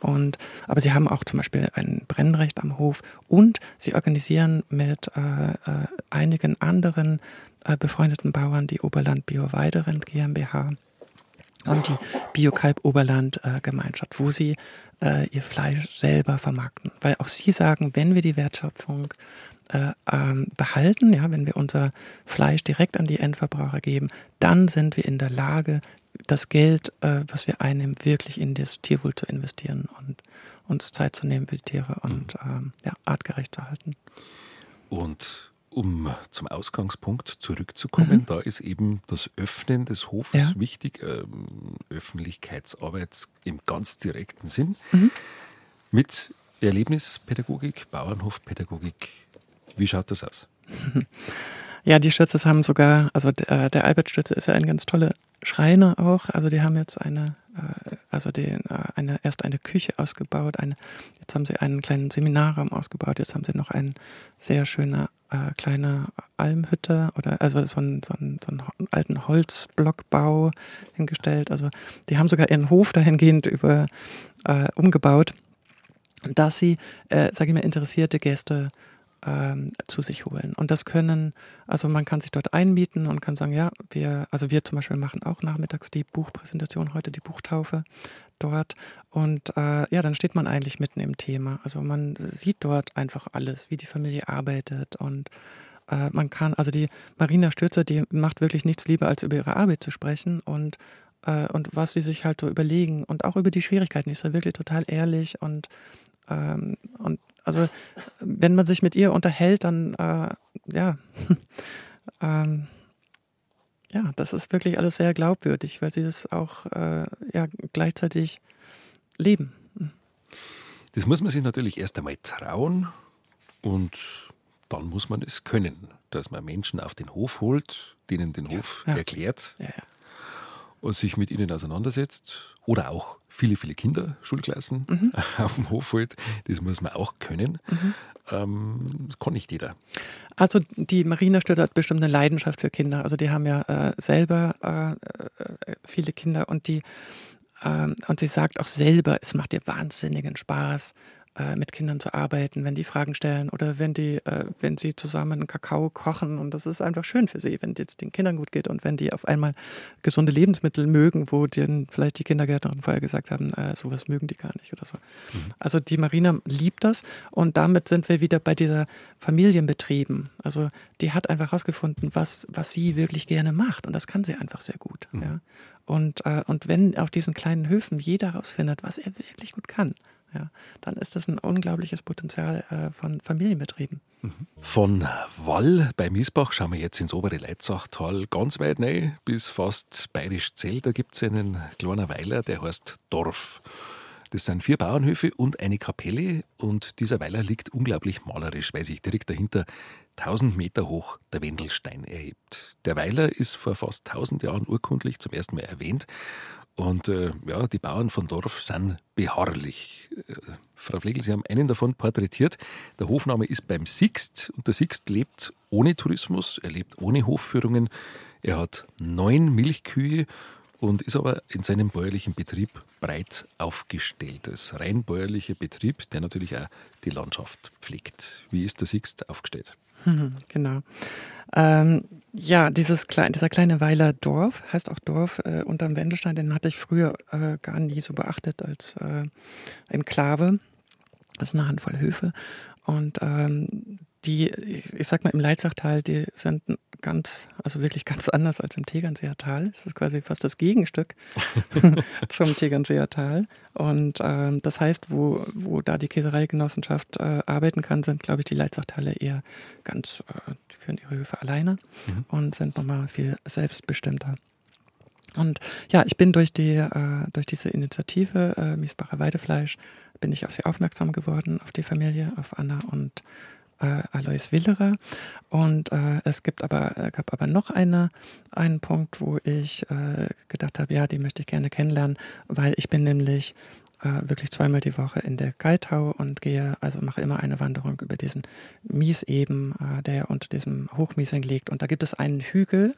Und aber sie haben auch zum Beispiel ein Brennrecht am Hof und sie organisieren mit äh, äh, einigen anderen befreundeten Bauern die Oberland Bio Weiderind GmbH und die Biokalb Oberland äh, Gemeinschaft, wo sie äh, ihr Fleisch selber vermarkten. Weil auch sie sagen, wenn wir die Wertschöpfung äh, ähm, behalten, ja, wenn wir unser Fleisch direkt an die Endverbraucher geben, dann sind wir in der Lage, das Geld, äh, was wir einnehmen, wirklich in das Tierwohl zu investieren und uns Zeit zu nehmen für die Tiere und mhm. ähm, ja, artgerecht zu halten. Und um zum Ausgangspunkt zurückzukommen, mhm. da ist eben das Öffnen des Hofes ja. wichtig, ähm, Öffentlichkeitsarbeit im ganz direkten Sinn, mhm. mit Erlebnispädagogik, Bauernhofpädagogik, wie schaut das aus? Ja, die Stützes haben sogar, also der, der Albert Stütze ist ja ein ganz toller Schreiner auch. Also die haben jetzt eine, äh, also die, äh, eine, erst eine Küche ausgebaut, eine, jetzt haben sie einen kleinen Seminarraum ausgebaut, jetzt haben sie noch einen sehr schöner äh, kleine Almhütte oder also so einen, so, einen, so einen alten Holzblockbau hingestellt. Also die haben sogar ihren Hof dahingehend über äh, umgebaut, dass sie, äh, sage ich mal, interessierte Gäste ähm, zu sich holen. Und das können, also man kann sich dort einmieten und kann sagen, ja, wir, also wir zum Beispiel machen auch nachmittags die Buchpräsentation heute, die Buchtaufe dort. Und äh, ja, dann steht man eigentlich mitten im Thema. Also man sieht dort einfach alles, wie die Familie arbeitet und äh, man kann, also die Marina Stürzer, die macht wirklich nichts lieber, als über ihre Arbeit zu sprechen und äh, und was sie sich halt so überlegen und auch über die Schwierigkeiten. Die ist ja wirklich total ehrlich und ähm, und also wenn man sich mit ihr unterhält, dann äh, ja, ähm, ja, das ist wirklich alles sehr glaubwürdig, weil sie das auch äh, ja gleichzeitig leben. Das muss man sich natürlich erst einmal trauen und dann muss man es können, dass man Menschen auf den Hof holt, denen den Hof ja, erklärt. Ja, und sich mit ihnen auseinandersetzt. Oder auch viele, viele Kinder, Schulklassen mhm. auf dem Hof halt. Das muss man auch können. Mhm. Ähm, das kann nicht jeder. Also die Marina Stört hat bestimmt eine Leidenschaft für Kinder. Also die haben ja äh, selber äh, äh viele Kinder und die ähm, und sie sagt auch selber, es macht ihr wahnsinnigen Spaß, äh, mit Kindern zu arbeiten, wenn die Fragen stellen oder wenn die, äh, wenn sie zusammen einen Kakao kochen. Und das ist einfach schön für sie, wenn es den Kindern gut geht und wenn die auf einmal gesunde Lebensmittel mögen, wo denen vielleicht die Kindergärtnerin vorher gesagt haben, äh, sowas mögen die gar nicht oder so. Mhm. Also die Marina liebt das und damit sind wir wieder bei dieser Familienbetrieben. Also die hat einfach herausgefunden, was, was sie wirklich gerne macht und das kann sie einfach sehr gut. Mhm. Ja. Und, äh, und wenn auf diesen kleinen Höfen jeder herausfindet, was er wirklich gut kann, ja, dann ist das ein unglaubliches Potenzial äh, von Familienbetrieben. Von Wall bei Miesbach schauen wir jetzt ins obere Leitzachtal ganz weit rein, bis fast bayerisch Zell. Da gibt es einen kleinen Weiler, der heißt Dorf. Das sind vier Bauernhöfe und eine Kapelle und dieser Weiler liegt unglaublich malerisch, weil sich direkt dahinter 1000 Meter hoch der Wendelstein erhebt. Der Weiler ist vor fast 1000 Jahren urkundlich zum ersten Mal erwähnt und äh, ja, die Bauern von Dorf sind beharrlich. Äh, Frau Flegel, Sie haben einen davon porträtiert. Der Hofname ist beim Sixt und der Sixt lebt ohne Tourismus, er lebt ohne Hofführungen. Er hat neun Milchkühe und ist aber in seinem bäuerlichen Betrieb breit aufgestellt. Das rein bäuerliche Betrieb, der natürlich auch die Landschaft pflegt. Wie ist der Sixt aufgestellt? genau. Ähm, ja, dieses klein, dieser kleine Weiler Dorf, heißt auch Dorf äh, unterm Wendelstein, den hatte ich früher äh, gar nie so beachtet als äh, Enklave. Das ist eine Handvoll Höfe. Und ähm, die, ich sag mal, im Leitzachtal, die sind ganz, also wirklich ganz anders als im Tegernseer Tal. Das ist quasi fast das Gegenstück zum Tegernseer Tal. Und ähm, das heißt, wo, wo da die Käsereigenossenschaft äh, arbeiten kann, sind, glaube ich, die Leitzachtaler eher ganz, äh, die führen ihre Höfe alleine mhm. und sind nochmal viel selbstbestimmter. Und ja, ich bin durch die äh, durch diese Initiative äh, Miesbacher Weidefleisch bin ich auf sie aufmerksam geworden, auf die Familie, auf Anna und äh, Alois Willerer. Und äh, es gibt aber, äh, gab aber noch eine, einen Punkt, wo ich äh, gedacht habe, ja, die möchte ich gerne kennenlernen, weil ich bin nämlich äh, wirklich zweimal die Woche in der Geitau und gehe, also mache immer eine Wanderung über diesen Mieseben, äh, der unter diesem Hochmiesing liegt. Und da gibt es einen Hügel,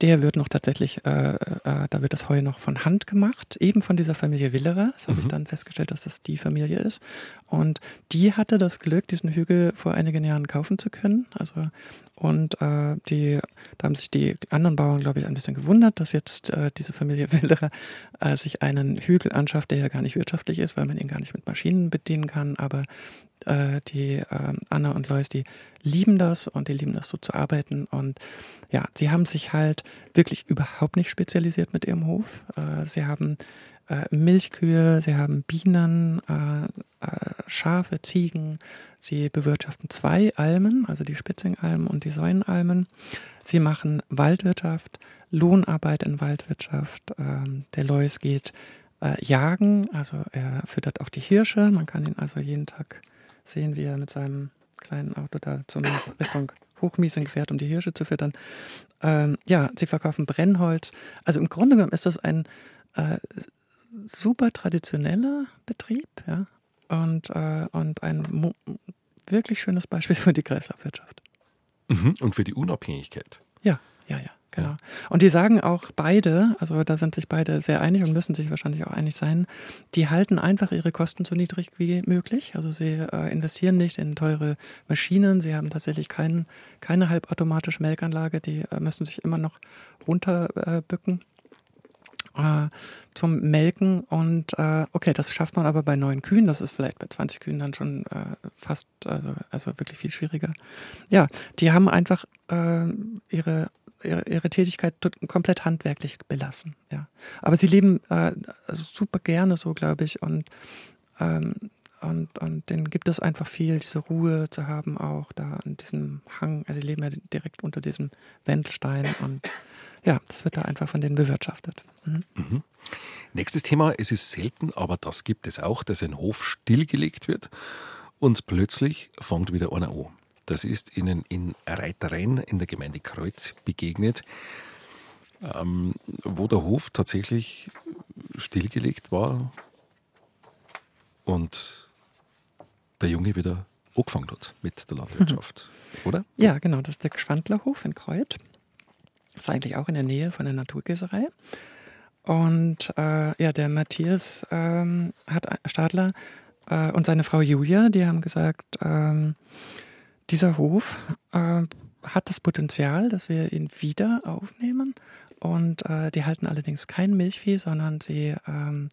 der wird noch tatsächlich, äh, äh, da wird das Heu noch von Hand gemacht, eben von dieser Familie Willerer. Das habe mhm. ich dann festgestellt, dass das die Familie ist. Und die hatte das Glück, diesen Hügel vor einigen Jahren kaufen zu können. Also und äh, die, da haben sich die anderen Bauern, glaube ich, ein bisschen gewundert, dass jetzt äh, diese Familie Wilderer äh, sich einen Hügel anschafft, der ja gar nicht wirtschaftlich ist, weil man ihn gar nicht mit Maschinen bedienen kann. Aber äh, die äh, Anna und Lois, die lieben das und die lieben das so zu arbeiten. Und ja, sie haben sich halt wirklich überhaupt nicht spezialisiert mit ihrem Hof. Äh, sie haben äh, Milchkühe, sie haben Bienen, äh, äh, Schafe, Ziegen. Sie bewirtschaften zwei Almen, also die Spitzingalmen und die Säunenalmen. Sie machen Waldwirtschaft, Lohnarbeit in Waldwirtschaft. Ähm, der Lois geht äh, jagen, also er füttert auch die Hirsche. Man kann ihn also jeden Tag sehen, wie er mit seinem kleinen Auto da zum Richtung Hochmiesing fährt, um die Hirsche zu füttern. Ähm, ja, sie verkaufen Brennholz. Also im Grunde genommen ist das ein äh, super traditioneller Betrieb, ja, und, äh, und ein wirklich schönes Beispiel für die Kreislaufwirtschaft. Mhm, und für die Unabhängigkeit. Ja, ja, ja, genau. Und die sagen auch beide, also da sind sich beide sehr einig und müssen sich wahrscheinlich auch einig sein, die halten einfach ihre Kosten so niedrig wie möglich. Also sie äh, investieren nicht in teure Maschinen, sie haben tatsächlich kein, keine halbautomatische Melkanlage, die äh, müssen sich immer noch runterbücken. Äh, äh, zum Melken. Und äh, okay, das schafft man aber bei neun Kühen. Das ist vielleicht bei 20 Kühen dann schon äh, fast, also, also wirklich viel schwieriger. Ja, die haben einfach ihre ihre, ihre Tätigkeit komplett handwerklich belassen. Ja. Aber sie leben äh, super gerne so, glaube ich, und, ähm, und, und denen gibt es einfach viel, diese Ruhe zu haben, auch da an diesem Hang. Also die leben ja direkt unter diesem Wendelstein und ja, das wird da einfach von denen bewirtschaftet. Mhm. Mhm. Nächstes Thema, es ist selten, aber das gibt es auch, dass ein Hof stillgelegt wird und plötzlich fängt wieder einer an. Das ist Ihnen in Reitereien in der Gemeinde Kreuz begegnet. ähm, wo der Hof tatsächlich stillgelegt war und der Junge wieder angefangen hat mit der Landwirtschaft, mhm. oder? Ja, genau, das ist der Gschwandlerhof in Kreuth. Das ist eigentlich auch in der Nähe von der Naturgießerei. Und äh, ja, der Matthias ähm, hat Stadler äh, und seine Frau Julia, die haben gesagt, ähm, dieser Hof äh, hat das Potenzial, dass wir ihn wieder aufnehmen. Und äh, die halten allerdings kein Milchvieh, sondern sie ähm,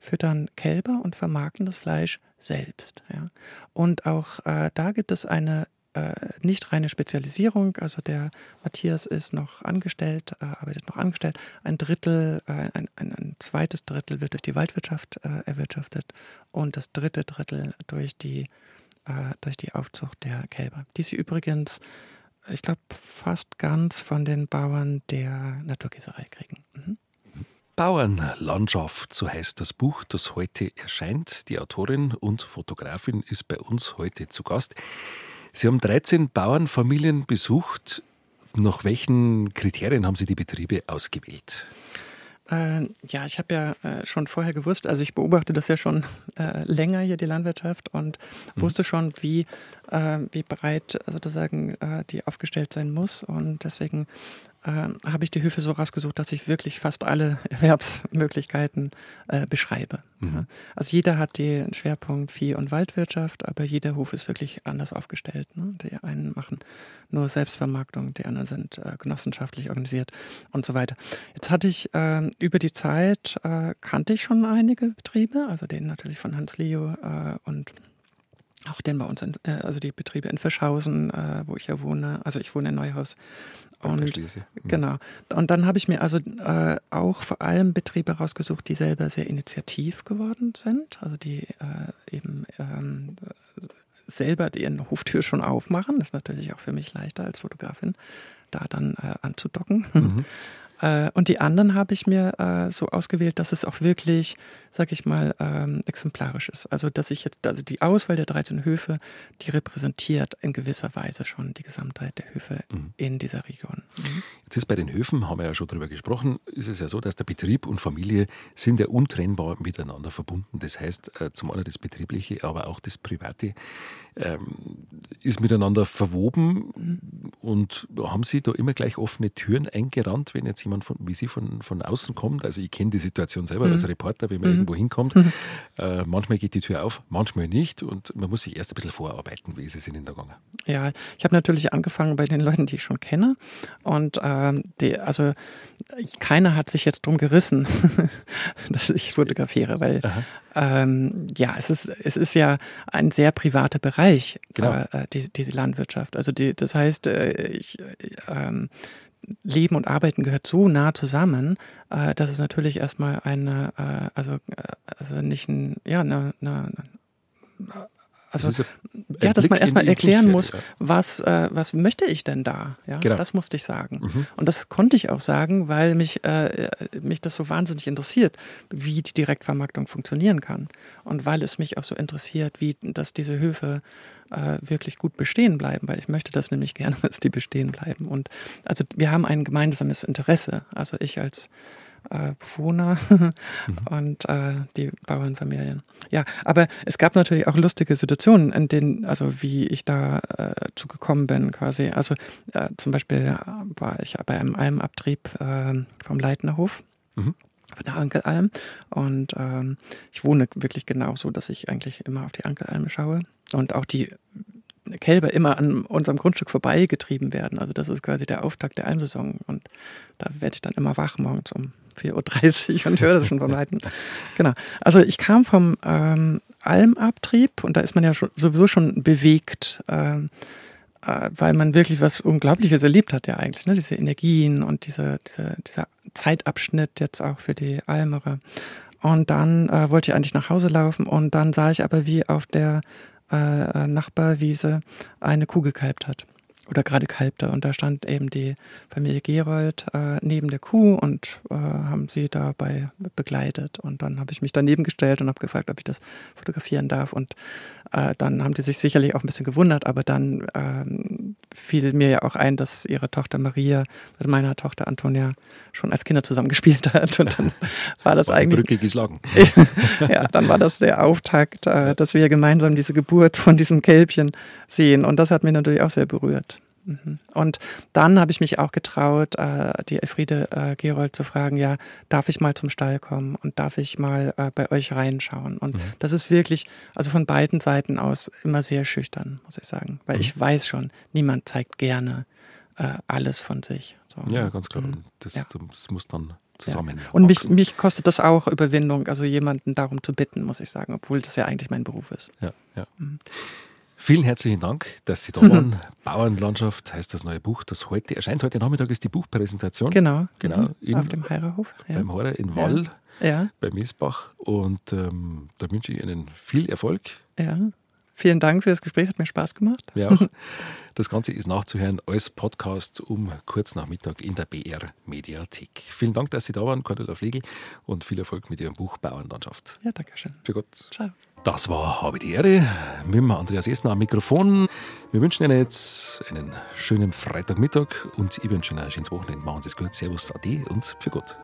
füttern Kälber und vermarkten das Fleisch selbst. Ja. Und auch äh, da gibt es eine äh, nicht reine Spezialisierung. Also der Matthias ist noch angestellt, äh, arbeitet noch angestellt. Ein Drittel, äh, ein, ein, ein, zweites Drittel wird durch die Waldwirtschaft erwirtschaftet und das dritte Drittel durch die, äh, durch die Aufzucht der Kälber. Die sie übrigens, ich glaube, fast ganz von den Bauern der Naturgießerei kriegen. Mhm. Bauernlandschaft, so heißt das Buch, das heute erscheint. Die Autorin und Fotografin ist bei uns heute zu Gast. Sie haben 13 Bauernfamilien besucht. Nach welchen Kriterien haben Sie die Betriebe ausgewählt? Äh, ja, ich habe ja äh, schon vorher gewusst, also ich beobachte das ja schon äh, länger hier, die Landwirtschaft, und mhm. wusste schon, wie, äh, wie breit sozusagen äh, die aufgestellt sein muss. Und deswegen äh, habe ich die Höfe so rausgesucht, dass ich wirklich fast alle Erwerbsmöglichkeiten äh, beschreibe. Mhm. Ja. Also jeder hat den Schwerpunkt Vieh- und Waldwirtschaft, aber jeder Hof ist wirklich anders aufgestellt. Ne? Die einen machen nur Selbstvermarktung, die anderen sind äh, genossenschaftlich organisiert und so weiter. Jetzt hatte ich ähm, über die Zeit, äh, kannte ich schon einige Betriebe, also den natürlich von Hans Leo äh, und auch den bei uns, in, äh, also die Betriebe in Fischhausen, äh, wo ich ja wohne. Also ich wohne in Neuhaus. Und, mhm. genau. Und dann habe ich mir also äh, auch vor allem Betriebe rausgesucht, die selber sehr initiativ geworden sind, also die äh, eben ähm, selber ihren Hoftür schon aufmachen. Das ist natürlich auch für mich leichter als Fotografin, da dann äh, anzudocken. Mhm. Äh, und die anderen habe ich mir äh, so ausgewählt, dass es auch wirklich, sag ich mal, ähm, exemplarisch ist. Also, dass ich jetzt, also die Auswahl der 13 Höfe, die repräsentiert in gewisser Weise schon die Gesamtheit der Höfe mhm. in dieser Region. Mhm. Jetzt ist bei den Höfen, haben wir ja schon darüber gesprochen, ist es ja so, dass der Betrieb und Familie sind ja untrennbar miteinander verbunden. Das heißt, äh, zum einen das Betriebliche, aber auch das Private ähm, ist miteinander verwoben. Mhm. Und haben Sie da immer gleich offene Türen eingerannt, wenn jetzt jemand von, wie Sie von, von außen kommt? Also ich kenne die Situation selber mhm. als Reporter, wenn man mhm. irgendwo hinkommt. Mhm. Äh, manchmal geht die Tür auf, manchmal nicht. Und man muss sich erst ein bisschen vorarbeiten, wie ist es Ihnen da gegangen? Ja, ich habe natürlich angefangen bei den Leuten, die ich schon kenne. Und ähm, die, also keiner hat sich jetzt drum gerissen, dass ich fotografiere, weil ähm, ja, es ist, es ist ja ein sehr privater Bereich, genau. äh, die, diese Landwirtschaft. Also die, das heißt, äh, ich, äh, Leben und Arbeiten gehört so nah zusammen, äh, dass es natürlich erstmal eine, äh, also, äh, also nicht ein, ja, eine, eine, also ja, dass man erstmal erklären muss, was, äh, was möchte ich denn da? Ja, genau. das musste ich sagen. Mhm. Und das konnte ich auch sagen, weil mich, äh, mich das so wahnsinnig interessiert, wie die Direktvermarktung funktionieren kann. Und weil es mich auch so interessiert, wie, dass diese Höfe äh, wirklich gut bestehen bleiben, weil ich möchte das nämlich gerne, dass die bestehen bleiben. Und also wir haben ein gemeinsames Interesse. Also ich als äh, Bewohner mhm. und äh, die Bauernfamilien. Ja, aber es gab natürlich auch lustige Situationen, in denen, also wie ich da äh, zu gekommen bin quasi. Also äh, zum Beispiel war ich bei einem Almabtrieb äh, vom Leitnerhof. Mhm von der Ankelalm. Und ähm, ich wohne wirklich genau so, dass ich eigentlich immer auf die Ankelalm schaue. Und auch die Kälber immer an unserem Grundstück vorbeigetrieben werden. Also das ist quasi der Auftakt der Almsaison. Und da werde ich dann immer wach morgens um 4.30 Uhr und höre das schon von Weitem. Genau. Also ich kam vom ähm, Almabtrieb und da ist man ja schon, sowieso schon bewegt, ähm, äh, weil man wirklich was Unglaubliches erlebt hat ja eigentlich. Ne? Diese Energien und diese, diese, dieser Zeitabschnitt jetzt auch für die Almerer. Und dann äh, wollte ich eigentlich nach Hause laufen und dann sah ich aber, wie auf der äh, äh Nachbarwiese eine Kuh gekalbt hat. Oder gerade kalbte. Und da stand eben die Familie Gerold äh, neben der Kuh und äh, haben sie dabei begleitet. Und dann habe ich mich daneben gestellt und habe gefragt, ob ich das fotografieren darf. Und äh, dann haben die sich sicherlich auch ein bisschen gewundert, aber dann ähm, fiel mir ja auch ein, dass ihre Tochter Maria mit meiner Tochter Antonia schon als Kinder zusammen gespielt hat. Und dann war das War eigentlich. Brücke geschlagen. ja, dann war das der Auftakt, äh, dass wir gemeinsam diese Geburt von diesem Kälbchen sehen. Und das hat mich natürlich auch sehr berührt. Mhm. Und dann habe ich mich auch getraut, äh, die Elfriede äh, Gerold zu fragen, ja, darf ich mal zum Stall kommen und darf ich mal äh, bei euch reinschauen? Und Mhm. das ist wirklich, also von beiden Seiten aus immer sehr schüchtern, muss ich sagen. Weil Mhm. ich weiß schon, niemand zeigt gerne alles von sich. So. Ja, ganz klar. Mhm. Das, Ja. das muss dann zusammen. Ja. Und mich, mich kostet das auch Überwindung, also jemanden darum zu bitten, muss ich sagen, obwohl das ja eigentlich mein Beruf ist. Ja, ja. Mhm. Vielen herzlichen Dank, dass Sie da waren. Bauernlandschaft heißt das neue Buch, das heute erscheint. Heute Nachmittag ist die Buchpräsentation. Genau. Genau, Mhm. in- Auf dem Heirerhof. Ja. Beim Horror in Wall, ja, bei Miesbach. Und ähm, da wünsche ich Ihnen viel Erfolg. ja. Vielen Dank für das Gespräch, hat mir Spaß gemacht. Ja, auch. das Ganze ist nachzuhören als Podcast um kurz nach Mittag in der BR Mediathek. Vielen Dank, dass Sie da waren, Cordula Flegel, und viel Erfolg mit Ihrem Buch Bauernlandschaft. Ja, danke schön. Für Gott. Ciao. Das war Habe die Ehre mit Andreas Essner am Mikrofon. Wir wünschen Ihnen jetzt einen schönen Freitagmittag und ich wünsche Ihnen ein schönes Wochenende. Machen Sie es gut. Servus, Ade und für Gott.